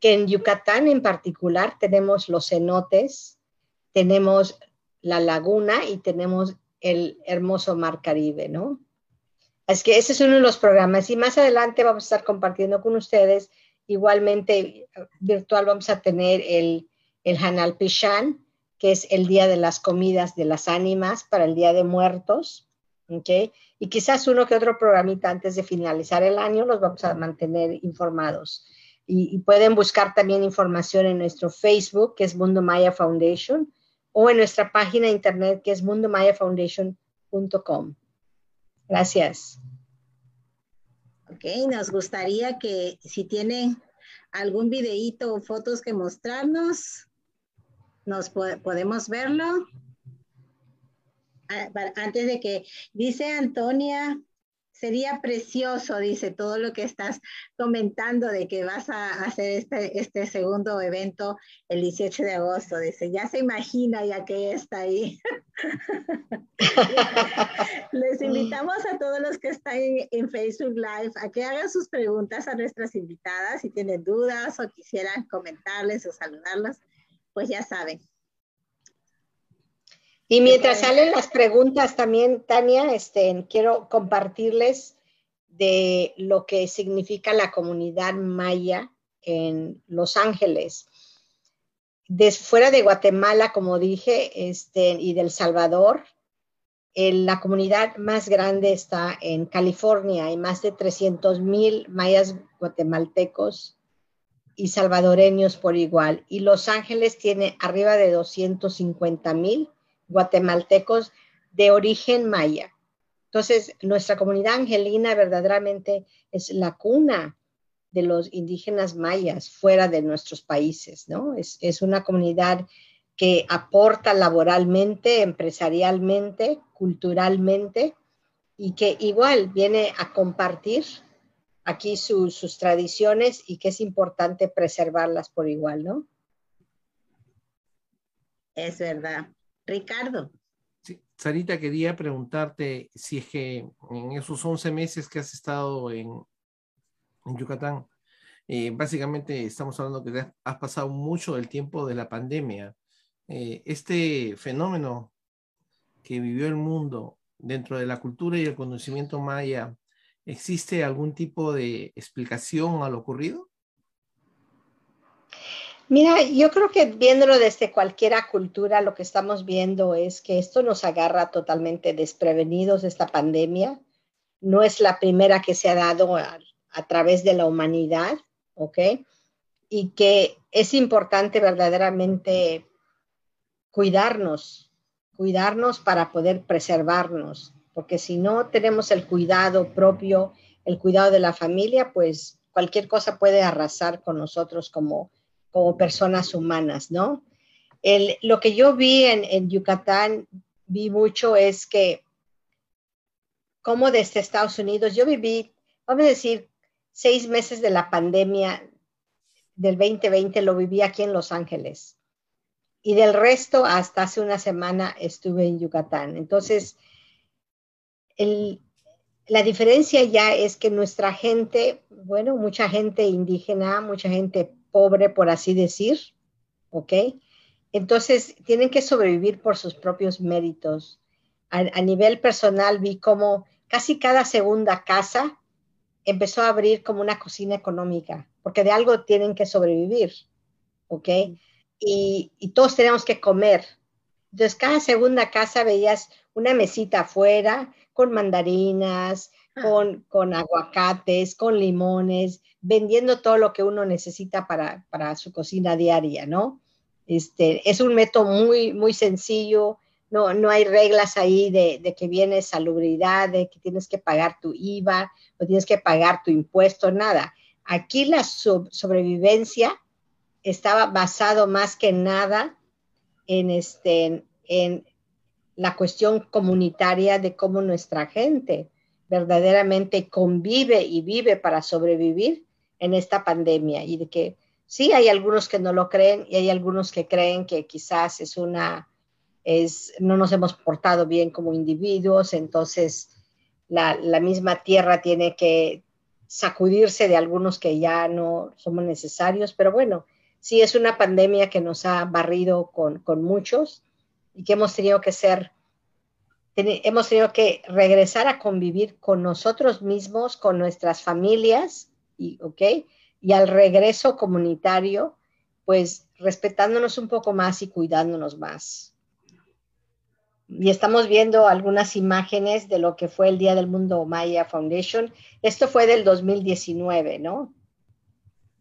que en Yucatán en particular tenemos los cenotes, tenemos la laguna y tenemos el hermoso mar Caribe, ¿no? Así que ese es uno de los programas y más adelante vamos a estar compartiendo con ustedes, igualmente virtual vamos a tener el, el Hanal Pishan, que es el Día de las Comidas de las Ánimas para el Día de Muertos, ¿ok? Y quizás uno que otro programita antes de finalizar el año los vamos a mantener informados y, pueden buscar también información en nuestro Facebook, que es Mundo Maya Foundation, o en nuestra página de internet, que es mundomayafoundation.com. Gracias. Ok, nos gustaría que si tienen algún videíto o fotos que mostrarnos, nos podemos verlo. Ah, antes de que, dice Antonia, sería precioso, dice, todo lo que estás comentando de que vas a hacer este, este segundo evento el 18 de agosto. Dice, ya se imagina ya que está ahí. Les invitamos a todos los que están en, Facebook Live a que hagan sus preguntas a nuestras invitadas si tienen dudas o quisieran comentarles o saludarlas, pues ya saben, y mientras salen las preguntas también, Tania, este, quiero compartirles de lo que significa la comunidad maya en Los Ángeles. fuera de Guatemala, como dije, este, y del Salvador, la comunidad más grande está en California. Hay más de 300 mil mayas guatemaltecos y salvadoreños por igual. Y Los Ángeles tiene arriba de 250 mil guatemaltecos de origen maya. Entonces, nuestra comunidad angelina verdaderamente es la cuna de los indígenas mayas fuera de nuestros países, ¿no? Es, es una comunidad que aporta laboralmente, empresarialmente, culturalmente y que igual viene a compartir aquí sus tradiciones y que es importante preservarlas por igual, ¿no? Es verdad. Ricardo. Sí, Sarita, quería preguntarte si es que en esos 11 meses que has estado en, Yucatán, eh, básicamente estamos hablando que has pasado mucho del tiempo de la pandemia. Eh, este fenómeno que vivió el mundo dentro de la cultura y el conocimiento maya, ¿existe algún tipo de explicación a lo ocurrido? Mira, yo creo que viéndolo desde cualquiera cultura, lo que estamos viendo es que esto nos agarra totalmente desprevenidos de esta pandemia. No es la primera que se ha dado a, través de la humanidad, ¿ok? Y que es importante verdaderamente cuidarnos, cuidarnos para poder preservarnos, porque si no tenemos el cuidado propio, el cuidado de la familia, pues cualquier cosa puede arrasar con nosotros como como personas humanas, ¿no? lo que yo vi en, Yucatán, vi mucho es que como desde Estados Unidos, yo viví, vamos a decir, seis meses de la pandemia del 2020 lo viví aquí en Los Ángeles. Y del resto, hasta hace una semana estuve en Yucatán. Entonces, la diferencia ya es que nuestra gente, bueno, mucha gente indígena, mucha gente pobre, por así decir, ¿ok? Entonces, tienen que sobrevivir por sus propios méritos. A, a nivel personal, vi como casi cada segunda casa empezó a abrir como una cocina económica, porque de algo tienen que sobrevivir, ¿ok? Y, todos tenemos que comer. Entonces, cada segunda casa veías una mesita afuera con mandarinas. Con, con aguacates, con limones, vendiendo todo lo que uno necesita para, para su cocina diaria, ¿no? Este, es un método muy, muy sencillo, no, no hay reglas ahí de, de, que viene salubridad, de que tienes que pagar tu IVA o tienes que pagar tu impuesto, nada. Aquí la sobrevivencia estaba basado más que nada en, este, en la cuestión comunitaria de cómo nuestra gente verdaderamente convive y vive para sobrevivir en esta pandemia. Y de que sí hay algunos que no lo creen y hay algunos que creen que quizás es una es, no nos hemos portado bien como individuos, entonces la, misma tierra tiene que sacudirse de algunos que ya no somos necesarios, pero bueno, sí es una pandemia que nos ha barrido con, muchos y que hemos tenido que ser, hemos tenido que regresar a convivir con nosotros mismos, con nuestras familias, y, ¿ok? Y al regreso comunitario, pues respetándonos un poco más y cuidándonos más y estamos viendo algunas imágenes de lo que fue el Día del Mundo Maya Foundation. Esto fue del 2019, ¿no?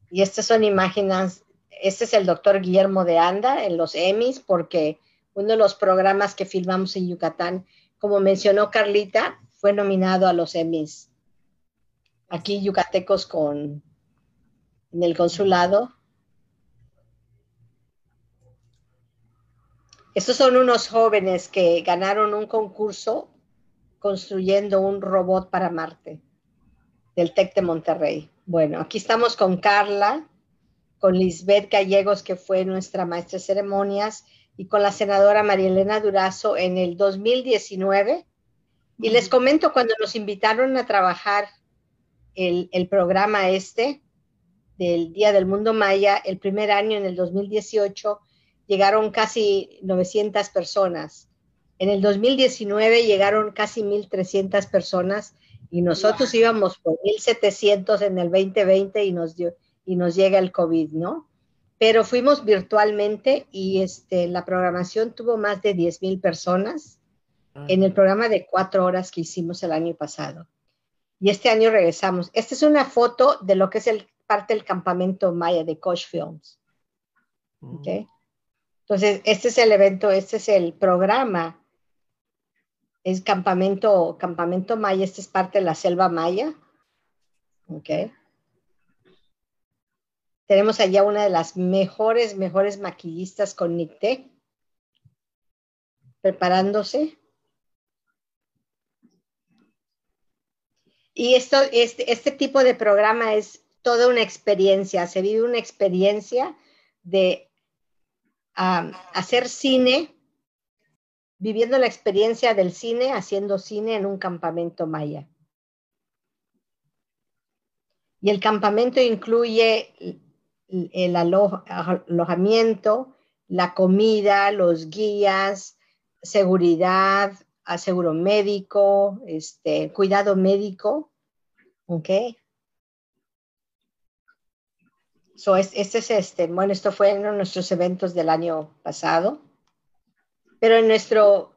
Y estas son imágenes, este es el doctor Guillermo de Anda en los Emmys, porque uno de los programas que filmamos en Yucatán, como mencionó Carlita, fue nominado a los Emmys. Aquí yucatecos con en el consulado Estos son unos jóvenes que ganaron un concurso construyendo un robot para Marte del TEC de Monterrey. Bueno, aquí estamos con Carla, con Lisbeth Gallegos, que fue nuestra maestra de ceremonias, y con la senadora María Elena Durazo en el 2019. Y les comento cuando nos invitaron a trabajar el, el programa este del Día del Mundo Maya, el primer año en el 2018, llegaron casi 900 personas. En el 2019 llegaron casi 1.300 personas y nosotros íbamos por 1.700 en el 2020 y nos, dio, y nos llega el COVID, ¿no? Pero fuimos virtualmente y este, la programación tuvo más de 10.000 personas ah. en el programa de cuatro horas que hicimos el año pasado. Y este año regresamos. Esta es una foto de lo que es el, parte del campamento Maya de Koch Films. Mm. ¿Okay? Entonces, este es el evento, este es el programa. Es campamento, campamento maya, este es parte de la selva maya. Ok. Tenemos allá una de las mejores, mejores maquillistas con NICTE, preparándose. Y esto, este, este tipo de programa es toda una experiencia, se vive una experiencia de hacer cine, viviendo la experiencia del cine, haciendo cine en un campamento maya. Y el campamento incluye el alojamiento, la comida, los guías, seguridad, aseguro médico, este, cuidado médico, ¿ok? este es este, bueno, esto fue de nuestros eventos del año pasado, pero en nuestro,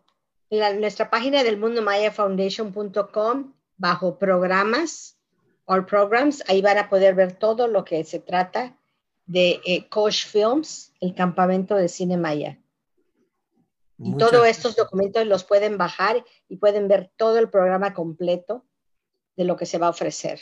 nuestra página del mundo mayafoundation.com, bajo programas, all programs, ahí van a poder ver todo lo que se trata de eh, Films, el campamento de cine maya. Y todos estos documentos los pueden bajar y pueden ver todo el programa completo de lo que se va a ofrecer.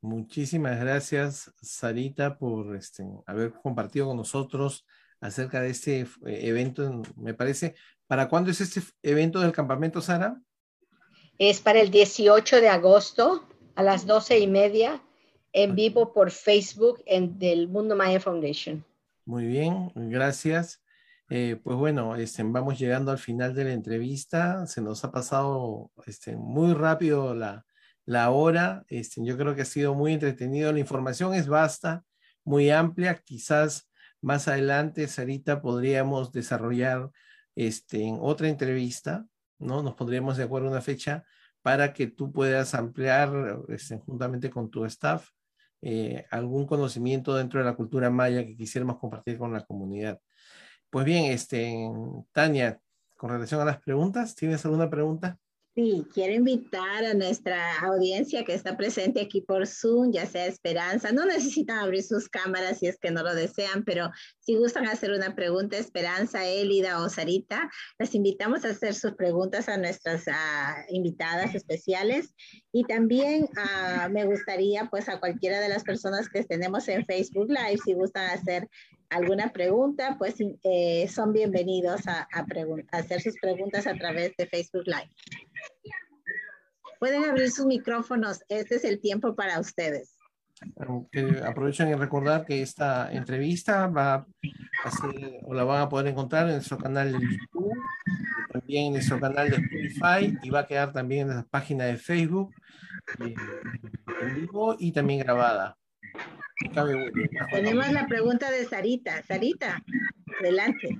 Muchísimas gracias, Sarita, por este, haber compartido con nosotros acerca de este eh, evento, me parece. ¿Para cuándo es este evento del campamento, Sara? Es para el 18 de agosto a las 12 y media en vivo por Facebook en del Mundo Maya Foundation. Muy bien, gracias. Eh, pues bueno, este, vamos llegando al final de la entrevista. Se nos ha pasado este, muy rápido la, la hora. Este, yo creo que ha sido muy entretenido. La información es vasta, muy amplia. Quizás más adelante, Sarita, podríamos desarrollar este, en otra entrevista, ¿no? Nos pondríamos de acuerdo una fecha para que tú puedas ampliar este, juntamente con tu staff eh, algún conocimiento dentro de la cultura maya que quisiéramos compartir con la comunidad. Pues bien, este, Tania, con relación a las preguntas, ¿tienes alguna pregunta? Sí, quiero invitar a nuestra audiencia que está presente aquí por Zoom, ya sea Esperanza. No necesitan abrir sus cámaras si es que no lo desean, pero si gustan hacer una pregunta, Esperanza, Elida o Sarita, les invitamos a hacer sus preguntas a nuestras ah, invitadas especiales. Y también ah, me gustaría, pues, a cualquiera de las personas que tenemos en Facebook Live, si gustan hacer alguna pregunta, pues eh, son bienvenidos a, hacer sus preguntas a través de Facebook Live. Pueden abrir sus micrófonos, este es el tiempo para ustedes. aprovechen y recordar que esta entrevista va a ser, o la van a poder encontrar en nuestro canal de YouTube, también en nuestro canal de Spotify y va a quedar también en la página de Facebook eh, en vivo y también grabada. Tenemos la pregunta de Sarita. Sarita, adelante.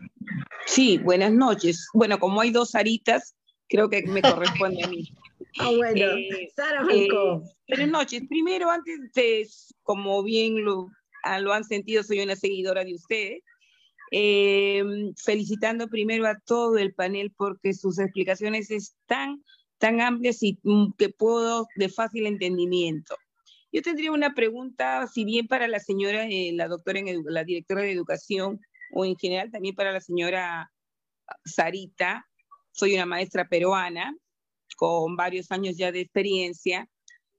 Sí, buenas noches. Bueno, como hay dos Saritas, creo que me corresponde a mí. Ah, bueno. Eh, Sara eh, buenas noches. Primero, antes de, como bien lo, ah, lo han sentido, soy una seguidora de ustedes. Eh, felicitando primero a todo el panel porque sus explicaciones están tan amplias y mm, que puedo de fácil entendimiento. Yo tendría una pregunta, si bien para la señora, eh, la doctora, la directora de educación, o en general también para la señora Sarita. Soy una maestra peruana con varios años ya de experiencia,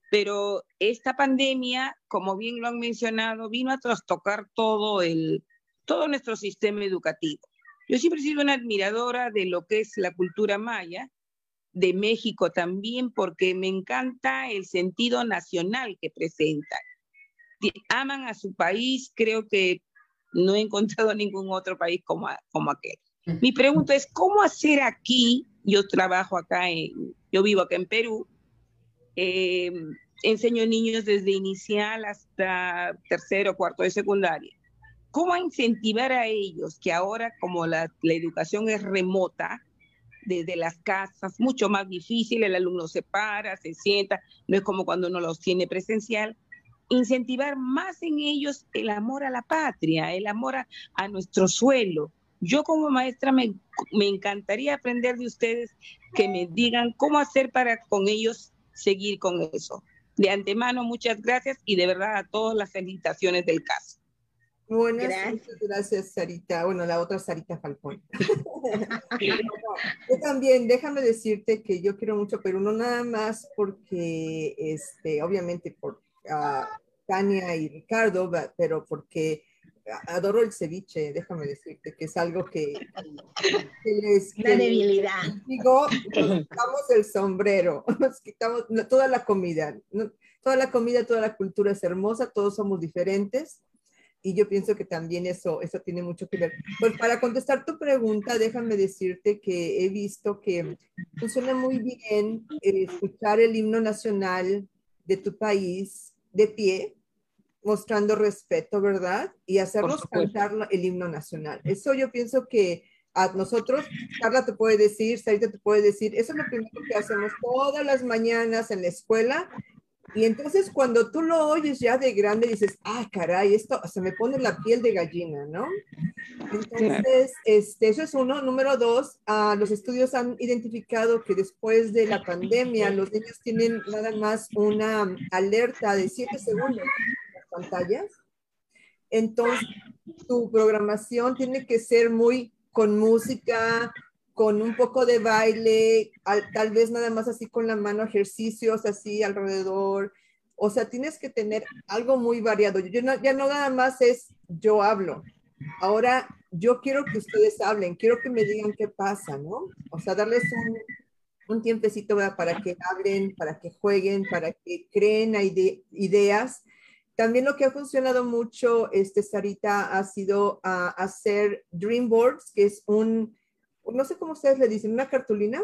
pero esta pandemia, como bien lo han mencionado, vino a trastocar todo, el, todo nuestro sistema educativo. Yo siempre he sido una admiradora de lo que es la cultura maya de México también porque me encanta el sentido nacional que presentan. Aman a su país, creo que no he encontrado ningún otro país como, como aquel. Mi pregunta es, ¿cómo hacer aquí? Yo trabajo acá, en, yo vivo acá en Perú, em, enseño niños desde inicial hasta tercero, cuarto de secundaria. ¿Cómo incentivar a ellos que ahora, como la, la educación es remota, desde las casas, mucho más difícil, el alumno se para, se sienta, no es como cuando uno los tiene presencial. Incentivar más en ellos el amor a la patria, el amor a, nuestro suelo. Yo como maestra me, me encantaría aprender de ustedes que me digan cómo hacer para con ellos seguir con eso. De antemano, muchas gracias y de verdad a todas las felicitaciones del caso. Buenas gracias. gracias, Sarita. Bueno, la otra Sarita Falcón. yo también, déjame decirte que yo quiero mucho Perú, no nada más porque, este, obviamente por uh, Tania y Ricardo, pero porque adoro el ceviche, déjame decirte que es algo que, que les... La debilidad. Digo, nos quitamos el sombrero, nos quitamos toda la comida, toda la comida, toda la cultura es hermosa, todos somos diferentes y yo pienso que también eso, eso tiene mucho que ver. Pues para contestar tu pregunta, déjame decirte que he visto que funciona muy bien eh, escuchar el himno nacional de tu país de pie, mostrando respeto, ¿verdad? Y hacernos cantar el himno nacional. Eso yo pienso que a nosotros, Carla te puede decir, Sarita te puede decir, eso es lo primero que hacemos todas las mañanas en la escuela y entonces cuando tú lo oyes ya de grande dices, ah, caray, esto se me pone la piel de gallina, ¿no? Entonces, este, eso es uno. Número dos, uh, los estudios han identificado que después de la pandemia los niños tienen nada más una alerta de siete segundos en las pantallas. Entonces, tu programación tiene que ser muy con música, con un poco de baile, tal vez nada más así con la mano, ejercicios así alrededor. O sea, tienes que tener algo muy variado. Yo ya no nada más es yo hablo. Ahora yo quiero que ustedes hablen, quiero que me digan qué pasa, ¿no? O sea, darles un, un tiempecito para que hablen, para que jueguen, para que creen ideas También lo que ha funcionado mucho, este, Sarita, ha sido uh, hacer dream boards, que es un, no sé cómo ustedes le dicen, una cartulina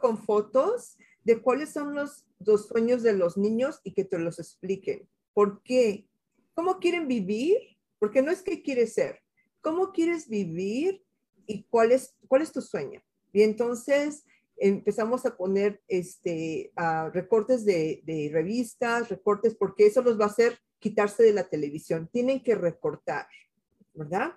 con fotos de cuáles son los, los sueños de los niños y que te los expliquen. ¿Por qué? ¿Cómo quieren vivir? Porque no es que quieres ser. ¿Cómo quieres vivir y cuál es, cuál es tu sueño? Y entonces empezamos a poner este, recortes de, de, revistas, recortes, porque eso los va a hacer quitarse de la televisión. Tienen que recortar, ¿verdad?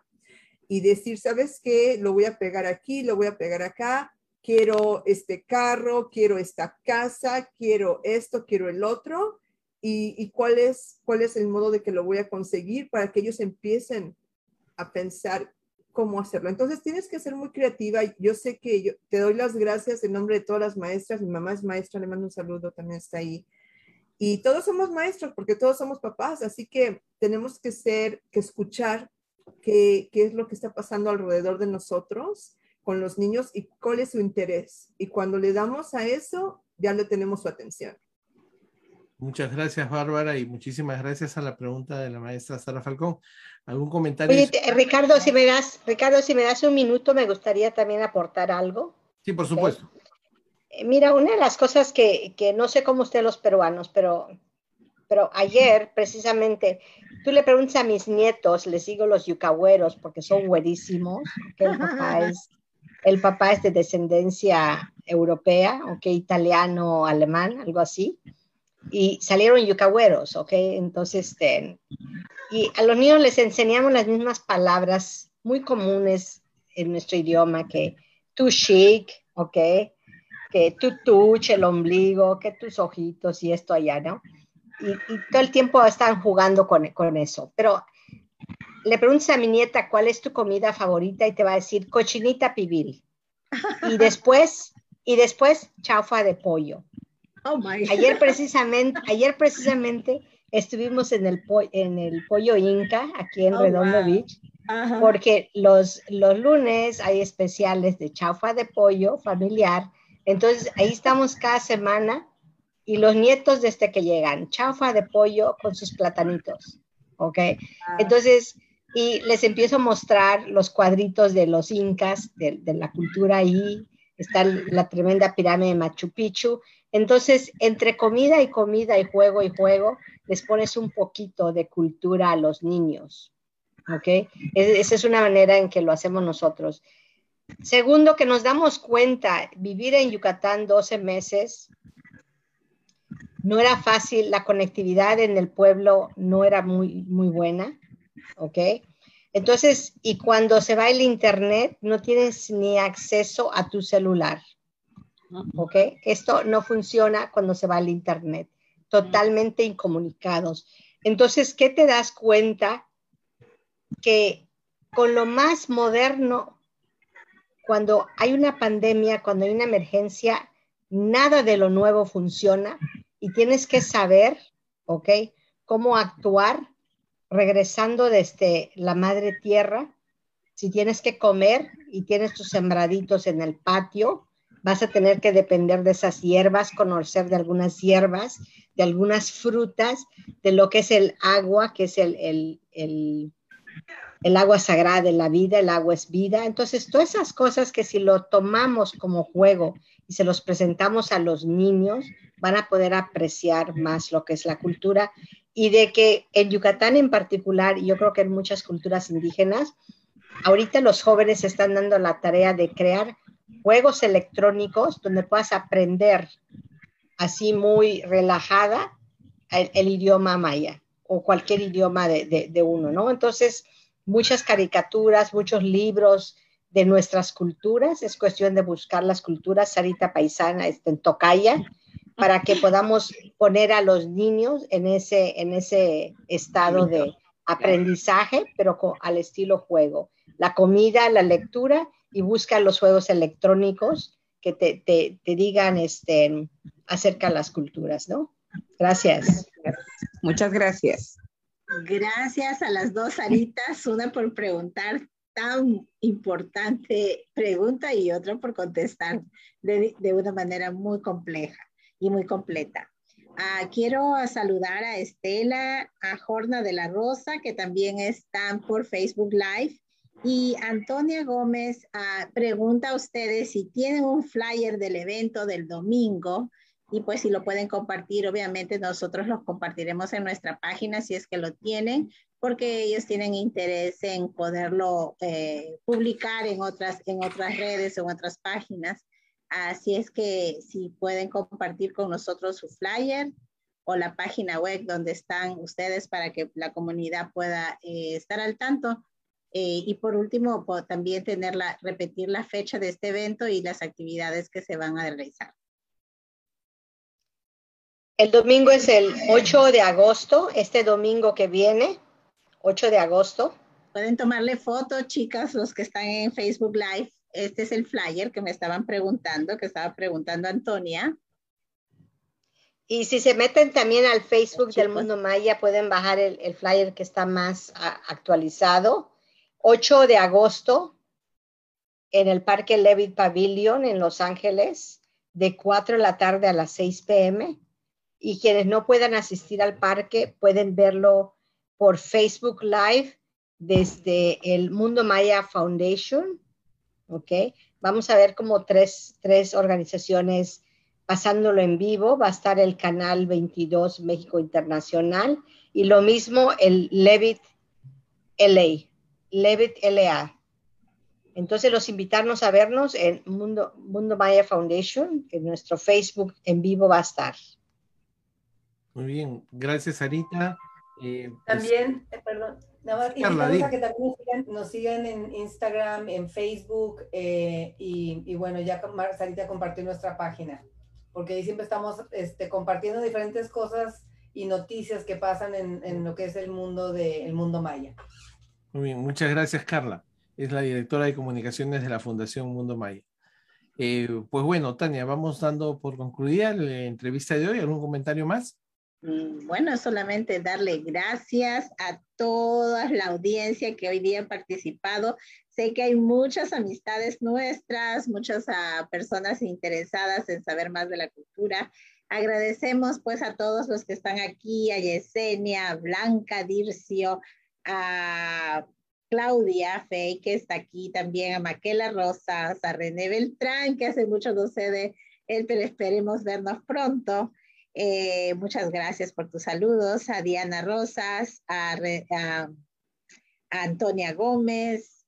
Y decir, ¿sabes qué? Lo voy a pegar aquí, lo voy a pegar acá, quiero este carro, quiero esta casa, quiero esto, quiero el otro. Y, cuál, es, cuál es el modo de que lo voy a conseguir para que ellos empiecen a pensar cómo hacerlo. Entonces tienes que ser muy creativa. Yo sé que yo te doy las gracias en nombre de todas las maestras. Mi mamá es maestra, le mando un saludo, también está ahí. Y todos somos maestros porque todos somos papás, así que tenemos que ser, que escuchar qué, qué es lo que está pasando alrededor de nosotros con los niños y cuál es su interés. Y cuando le damos a eso, ya le tenemos su atención. Muchas gracias, Bárbara, y muchísimas gracias a la pregunta de la maestra Sara Falcón. ¿Algún comentario? Oye, Ricardo, si me das, Ricardo, si me das un minuto, me gustaría también aportar algo. Sí, por supuesto. Eh, mira, una de las cosas que, que, no sé cómo ustedes los peruanos, pero, pero ayer precisamente, tú le preguntas a mis nietos, les digo los yucahueros porque son buenísimos, que el papá es, el papá es de descendencia europea, ok, italiano, alemán, algo así y salieron yucahueros, ¿ok? Entonces, este, y a los niños les enseñamos las mismas palabras muy comunes en nuestro idioma, que tu chic, ¿ok? Que tu touch, el ombligo, que tus ojitos y esto allá, ¿no? Y, y todo el tiempo están jugando con, con eso. Pero le preguntas a mi nieta cuál es tu comida favorita y te va a decir cochinita pibil. Y después, y después chaufa de pollo. Oh ayer precisamente, ayer precisamente estuvimos en el, en el Pollo Inca, aquí en oh, Redondo Beach, porque los, los lunes hay especiales de chaufa de pollo familiar. Entonces ahí estamos cada semana y los nietos desde que llegan, chaufa de pollo con sus platanitos. ¿Ok? Ah. Entonces, y les empiezo a mostrar los cuadritos de los incas, de, de la cultura ahí. Está la tremenda pirámide de Machu Picchu entonces, entre comida y comida y juego y juego, les pones un poquito de cultura a los niños. ¿Ok? Esa es una manera en que lo hacemos nosotros. Segundo, que nos damos cuenta, vivir en Yucatán 12 meses no era fácil, la conectividad en el pueblo no era muy, muy buena. ¿Ok? Entonces, y cuando se va el internet, no tienes ni acceso a tu celular. ¿ok? Esto no funciona cuando se va al Internet, totalmente incomunicados. Entonces, ¿qué te das cuenta? Que con lo más moderno, cuando hay una pandemia, cuando hay una emergencia, nada de lo nuevo funciona y tienes que saber, ¿ok? Cómo actuar regresando desde la madre tierra. Si tienes que comer y tienes tus sembraditos en el patio, vas a tener que depender de esas hierbas, conocer de algunas hierbas, de algunas frutas, de lo que es el agua, que es el, el, el, agua sagrada de la vida, el agua es vida. Entonces, todas esas cosas que si lo tomamos como juego y se los presentamos a los niños, van a poder apreciar más lo que es la cultura y de que en Yucatán en particular, y yo creo que en muchas culturas indígenas, ahorita los jóvenes están dando la tarea de crear juegos electrónicos donde puedas aprender así muy relajada el, idioma maya o cualquier idioma de, uno, ¿no? Entonces, muchas caricaturas, muchos libros de nuestras culturas, es cuestión de buscar las culturas, Sarita Paisana, este, en Tocaya, para que podamos poner a los niños en ese, en ese estado de aprendizaje, pero al estilo juego. La comida, la lectura y busca los juegos electrónicos que te, te, te digan este, acerca de las culturas, ¿no? Gracias. Muchas gracias. Gracias a las dos Aritas, una por preguntar tan importante pregunta y otra por contestar de, de, una manera muy compleja y muy completa. Ah, quiero saludar a Estela, a Jorna de la Rosa, que también están por Facebook Live. Y Antonia Gómez ah, pregunta a ustedes si tienen un flyer del evento del domingo y pues si lo pueden compartir, obviamente nosotros los compartiremos en nuestra página si es que lo tienen, porque ellos tienen interés en poderlo eh, publicar en otras, en otras redes o en otras páginas. Así es que si pueden compartir con nosotros su flyer o la página web donde están ustedes para que la comunidad pueda eh, estar al tanto. Eh, y por último, también tener la, repetir la fecha de este evento y las actividades que se van a realizar. El domingo es el 8 de agosto, este domingo que viene, 8 de agosto. Pueden tomarle foto, chicas, los que están en Facebook Live este es el flyer que me estaban preguntando, que estaba preguntando Antonia. Y si se meten también al Facebook del Mundo Maya, pueden bajar el, flyer que está más actualizado. 8 de agosto en el Parque Levitt Pavilion en Los Ángeles, de 4 de la tarde a las 6 pm. Y quienes no puedan asistir al parque pueden verlo por Facebook Live desde el Mundo Maya Foundation ¿ok? Vamos a ver como tres, tres organizaciones pasándolo en vivo. Va a estar el canal 22 México Internacional y lo mismo el Levit LA, Levit LA. Entonces los invitarnos a vernos en Mundo, Mundo Maya Foundation, en nuestro Facebook en vivo va a estar. Muy bien, gracias Arita. Eh, pues también, eh, perdón, Nada más invitamos a que también nos sigan, en Instagram, en Facebook eh, y, bueno, ya Sarita compartió nuestra página, porque ahí siempre estamos este, compartiendo diferentes cosas y noticias que pasan en, lo que es el mundo de, mundo maya. Muy bien, muchas gracias Carla. Es la directora de comunicaciones de la Fundación Mundo Maya. Pues bueno, Tania, vamos dando por concluida la entrevista de hoy. ¿Algún comentario más? Mm, bueno, solamente darle gracias a toda la audiencia que hoy día ha participado. Sé que hay muchas amistades nuestras, muchas ah, personas interesadas en saber más de la cultura. Agradecemos pues a todos los que están aquí, a Yesenia, a Blanca, Dircio, a Claudia Fey, que está aquí también, a Maquela Rosas, a René Beltrán, que hace mucho no sé de él, pero esperemos vernos pronto. Eh, muchas gracias por tus saludos. A Diana Rosas, a, Antonia Gómez,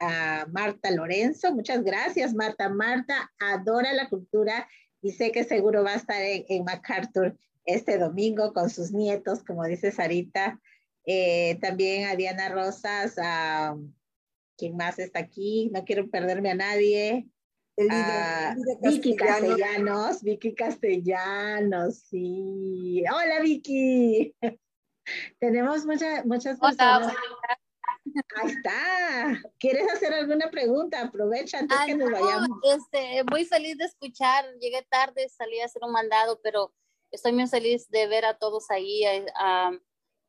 a, Marta Lorenzo. Muchas gracias, Marta. Marta adora la cultura y sé que seguro va a estar en, MacArthur este domingo con sus nietos, como dice Sarita. Eh, también a Diana Rosas, a quien más está aquí, no quiero perderme a nadie. Ah, Vicky Castellanos, Vicky Castellanos, sí. Hola Vicky. Tenemos muchas muchas personas. Ahí está. ¿Quieres hacer alguna pregunta? Aprovecha antes que nos vayamos. Este, muy feliz de escuchar. Llegué tarde, salí a hacer un mandado, pero estoy muy feliz de ver a todos ahí. A,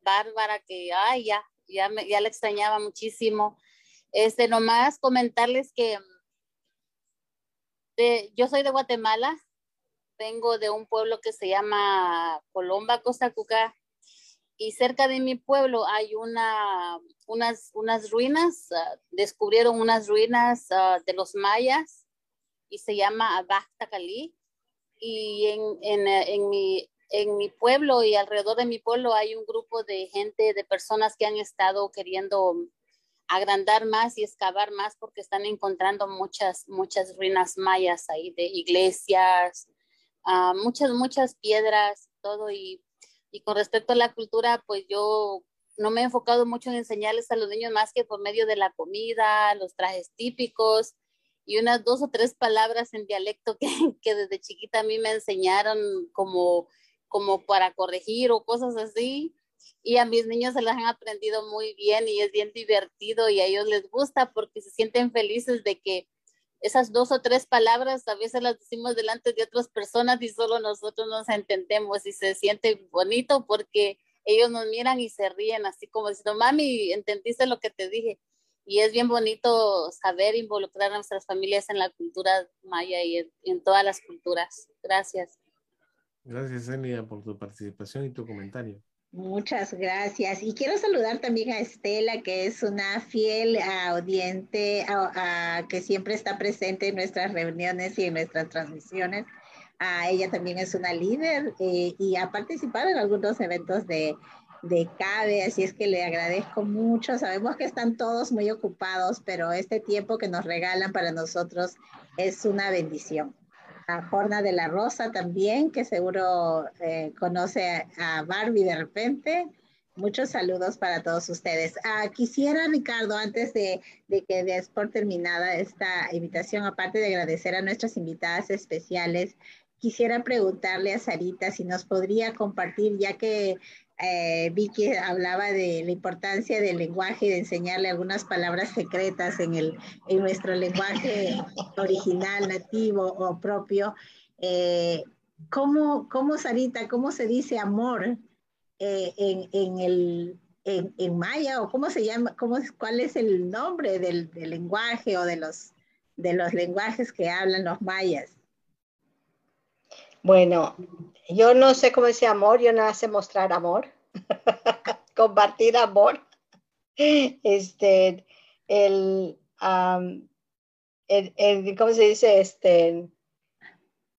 Bárbara, que ay, ya, ya, me, ya la extrañaba muchísimo. Este, nomás comentarles que yo soy de Guatemala, vengo de un pueblo que se llama Colomba, Costa Cuca, y cerca de mi pueblo hay una, unas, unas ruinas, ah, descubrieron unas ruinas ah, de los mayas y se llama Cali. Y en, en, en, mi, en mi pueblo y alrededor de mi pueblo hay un grupo de gente, de personas que han estado queriendo agrandar más y excavar más porque están encontrando muchas, muchas ruinas mayas ahí de iglesias, uh, muchas, muchas piedras, todo. Y, y con respecto a la cultura, pues yo no me he enfocado mucho en enseñarles a los niños más que por medio de la comida, los trajes típicos y unas dos o tres palabras en dialecto que, que desde chiquita a mí me enseñaron como, como para corregir o cosas así y a mis niños se las han aprendido muy bien y es bien divertido y a ellos les gusta porque se sienten felices de que esas dos o tres palabras a veces las decimos delante de otras personas y solo nosotros nos entendemos y se siente bonito porque ellos nos miran y se ríen así como diciendo, mami, entendiste lo que te dije. Y es bien bonito saber involucrar a nuestras familias en la cultura maya y en, todas las culturas. Gracias. Gracias, Elida, por tu participación y tu comentario. Muchas gracias. Y quiero saludar también a Estela, que es una fiel audiente, que siempre está presente en nuestras reuniones y en nuestras transmisiones. ella también es una líder eh, y ha participado en algunos eventos de, de CABE, así es que le agradezco mucho. Sabemos que están todos muy ocupados, pero este tiempo que nos regalan para nosotros es una bendición a Jorna de la Rosa también, que seguro eh, conoce a Barbie de repente. Muchos saludos para todos ustedes. Ah, quisiera, Ricardo, antes de, de que des por terminada esta invitación, aparte de agradecer a nuestras invitadas especiales, quisiera preguntarle a Sarita si nos podría compartir, ya que eh, Vicky hablaba de la importancia del lenguaje y de enseñarle algunas palabras secretas en, el, en nuestro lenguaje original, nativo o propio. Eh, ¿cómo, ¿cómo, Sarita, cómo se dice amor eh, en, en, el, en, maya o cómo se llama, cómo, cuál es el nombre del, del lenguaje o de los, de los lenguajes que hablan los mayas? Bueno, yo no sé cómo dice amor, yo no sé mostrar amor, compartir amor. Este, el, el, ¿cómo se dice? Este,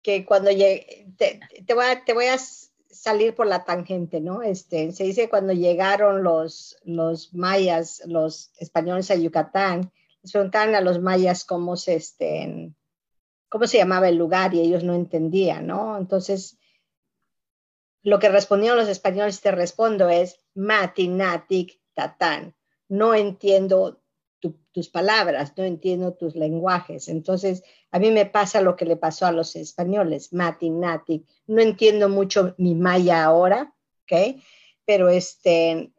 que cuando llegue, te, voy a, te voy a salir por la tangente, ¿no? Este, se dice cuando llegaron los, los mayas, los españoles a Yucatán, les preguntaban a los mayas cómo se, este, cómo se llamaba el lugar y ellos no entendían, ¿no? Entonces, lo que respondieron los españoles, te respondo, es matinatic tatán. No entiendo tus palabras, no entiendo tus lenguajes. Entonces, a mí me pasa lo que le pasó a los españoles, matinatic. No entiendo mucho mi maya ahora, ¿ok? Pero este,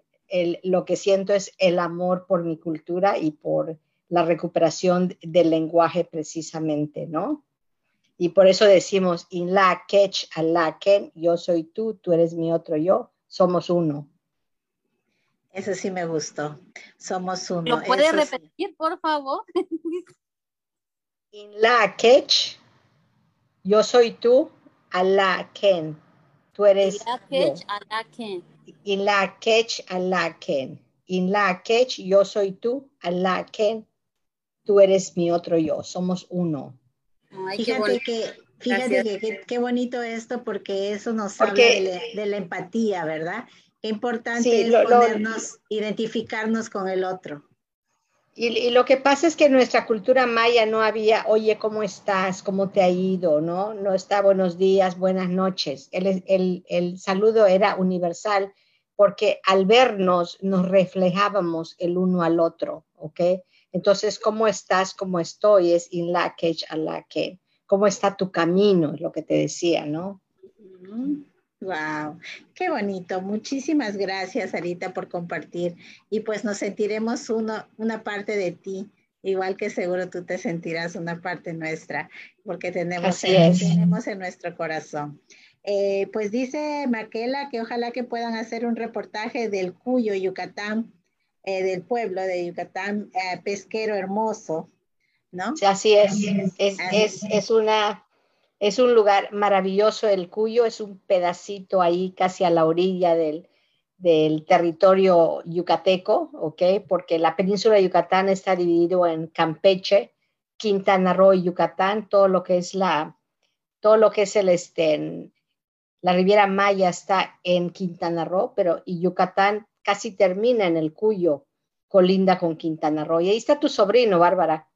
lo que siento es el amor por mi cultura y por la recuperación del lenguaje precisamente, ¿no? Y por eso decimos, in la kech la ken, yo soy tú, tú eres mi otro yo, somos uno. Eso sí me gustó, somos uno. ¿Lo puede repetir, por favor? in la kech, yo soy tú, la ken, tú eres In la kech la ken. In la kech la ken. In la kech, yo soy tú, la ken, tú eres mi otro yo, somos uno. Fíjate que, fíjate que qué bonito esto porque eso nos habla de la, empatía, ¿verdad? Qué importante es podernos, identificarnos con el otro. Y, lo que pasa es que en nuestra cultura maya no había, oye, ¿cómo estás? ¿Cómo te ha ido? No, no está buenos días, buenas noches. El, el, el saludo era universal porque al vernos nos reflejábamos el uno al otro, ¿ok? Entonces, ¿cómo estás? ¿Cómo estoy? Es in la que a la que. ¿Cómo está tu camino? Es lo que te decía, ¿no? Wow, qué bonito. Muchísimas gracias, Arita, por compartir. Y pues nos sentiremos uno, una parte de ti, igual que seguro tú te sentirás una parte nuestra, porque tenemos, en, tenemos en nuestro corazón. Eh, pues dice Maquela que ojalá que puedan hacer un reportaje del Cuyo, Yucatán, eh, del pueblo de Yucatán, eh, pesquero hermoso, ¿no? Así es, es, es, es, una, es un lugar maravilloso el Cuyo, es un pedacito ahí casi a la orilla del, del territorio yucateco, ¿ok? Porque la península de Yucatán está dividido en Campeche, Quintana Roo y Yucatán, todo lo que es la, todo lo que es el este, la Riviera Maya está en Quintana Roo, pero y Yucatán casi termina en el Cuyo, colinda con Quintana Roo. Y ahí está tu sobrino, Bárbara.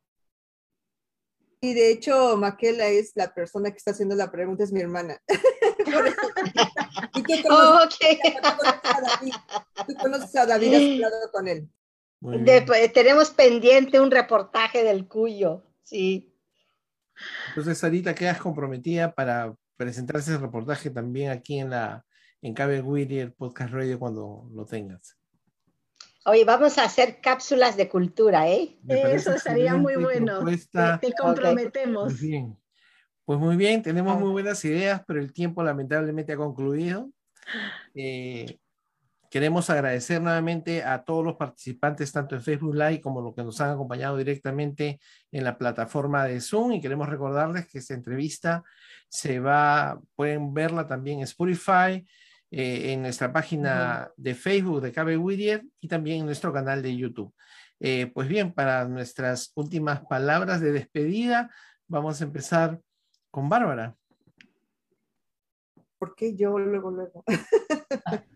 Y de hecho, Maquela es la persona que está haciendo la pregunta, es mi hermana. ¿Y qué conoces, a David? ¿Tú conoces a David? ¿Has hablado con él? Pues, tenemos pendiente un reportaje del Cuyo, sí. Entonces, Sarita, quedas comprometida para presentar ese reportaje también aquí en la en Cabe Whittier Podcast Radio cuando lo tengas. Oye, vamos a hacer cápsulas de cultura, ¿eh? Eso sería muy bueno. Te, comprometemos. Muy bien. Pues muy bien, tenemos muy buenas ideas, pero el tiempo lamentablemente ha concluido. Eh, Queremos agradecer nuevamente a todos los participantes, tanto en Facebook Live como los que nos han acompañado directamente en la plataforma de Zoom. Y queremos recordarles que esta entrevista se va, pueden verla también en Spotify, eh, en nuestra página de Facebook de KB Whittier y también en nuestro canal de YouTube. Eh, pues bien, para nuestras últimas palabras de despedida, vamos a empezar con Bárbara. ¿Por qué yo luego, luego?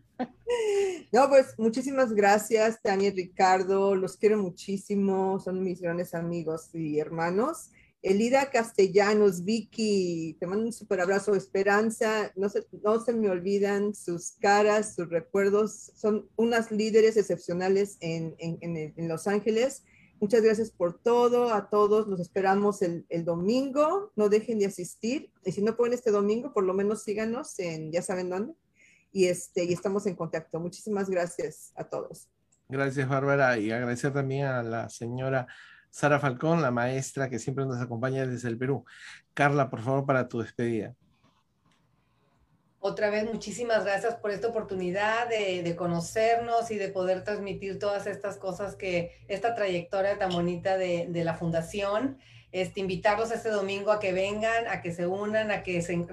No, pues muchísimas gracias, Tania y Ricardo. Los quiero muchísimo. Son mis grandes amigos y hermanos. Elida Castellanos, Vicky, te mando un super abrazo. Esperanza, no se, no se me olvidan sus caras, sus recuerdos. Son unas líderes excepcionales en, en, Los Ángeles. Muchas gracias por todo. A todos los esperamos el, el, domingo. No dejen de asistir. Y si no pueden este domingo, por lo menos síganos en, ya saben dónde, y, este, y estamos en contacto. Muchísimas gracias a todos. Gracias, Bárbara, y agradecer también a la señora Sara Falcón, la maestra que siempre nos acompaña desde el Perú. Carla, por favor, para tu despedida. Otra vez, muchísimas gracias por esta oportunidad de, de, conocernos y de poder transmitir todas estas cosas que, esta trayectoria tan bonita de, de la fundación este, invitarlos este domingo a que vengan, a que se unan, a que se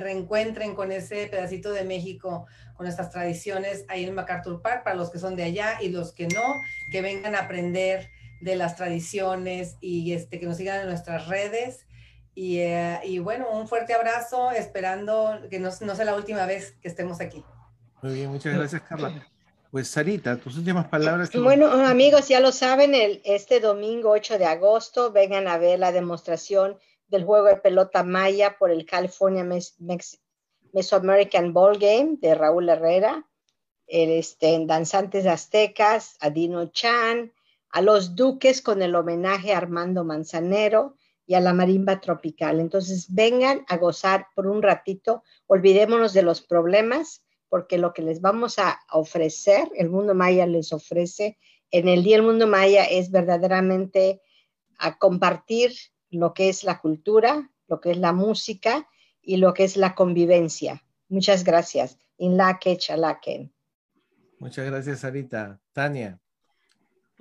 reencuentren con ese pedacito de México, con nuestras tradiciones ahí en MacArthur Park, para los que son de allá y los que no, que vengan a aprender de las tradiciones y este, que nos sigan en nuestras redes. Y, eh, y bueno, un fuerte abrazo, esperando que no, no sea la última vez que estemos aquí. Muy bien, muchas gracias, Carla. Pues Sarita, tus últimas palabras. Bueno, amigos, ya lo saben, el, este domingo 8 de agosto vengan a ver la demostración del juego de pelota maya por el California Mesoamerican Ball Game de Raúl Herrera, el, este, en Danzantes Aztecas, a Dino Chan, a los Duques con el homenaje a Armando Manzanero y a la marimba tropical. Entonces vengan a gozar por un ratito, olvidémonos de los problemas porque lo que les vamos a ofrecer, el mundo maya les ofrece en el Día del Mundo Maya es verdaderamente a compartir lo que es la cultura, lo que es la música y lo que es la convivencia. Muchas gracias. Inlaque chalaken. Muchas gracias, Sarita. Tania.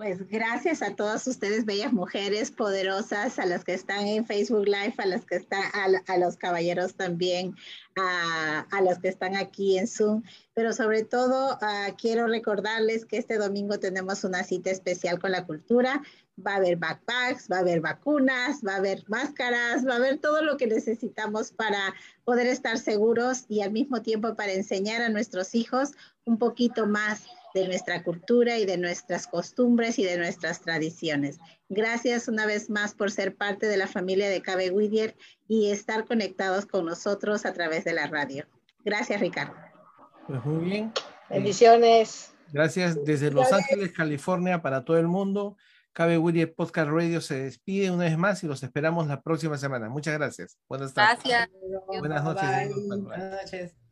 Pues gracias a todas ustedes, bellas mujeres poderosas, a las que están en Facebook Live, a las que están, a, los caballeros también, a, a, los que están aquí en Zoom. Pero sobre todo, ah, quiero recordarles que este domingo tenemos una cita especial con la cultura. Va a haber backpacks, va a haber vacunas, va a haber máscaras, va a haber todo lo que necesitamos para poder estar seguros y al mismo tiempo para enseñar a nuestros hijos un poquito más de nuestra cultura y de nuestras costumbres y de nuestras tradiciones. Gracias una vez más por ser parte de la familia de Cabe Whittier y estar conectados con nosotros a través de la radio. Gracias, Ricardo. Pues muy bien. Bendiciones. Gracias desde Los Ángeles, California, para todo el mundo. Cabe Whittier Podcast Radio se despide una vez más y los esperamos la próxima semana. Muchas gracias. Buenas tardes. Gracias. Buenas noches. Buenas noches.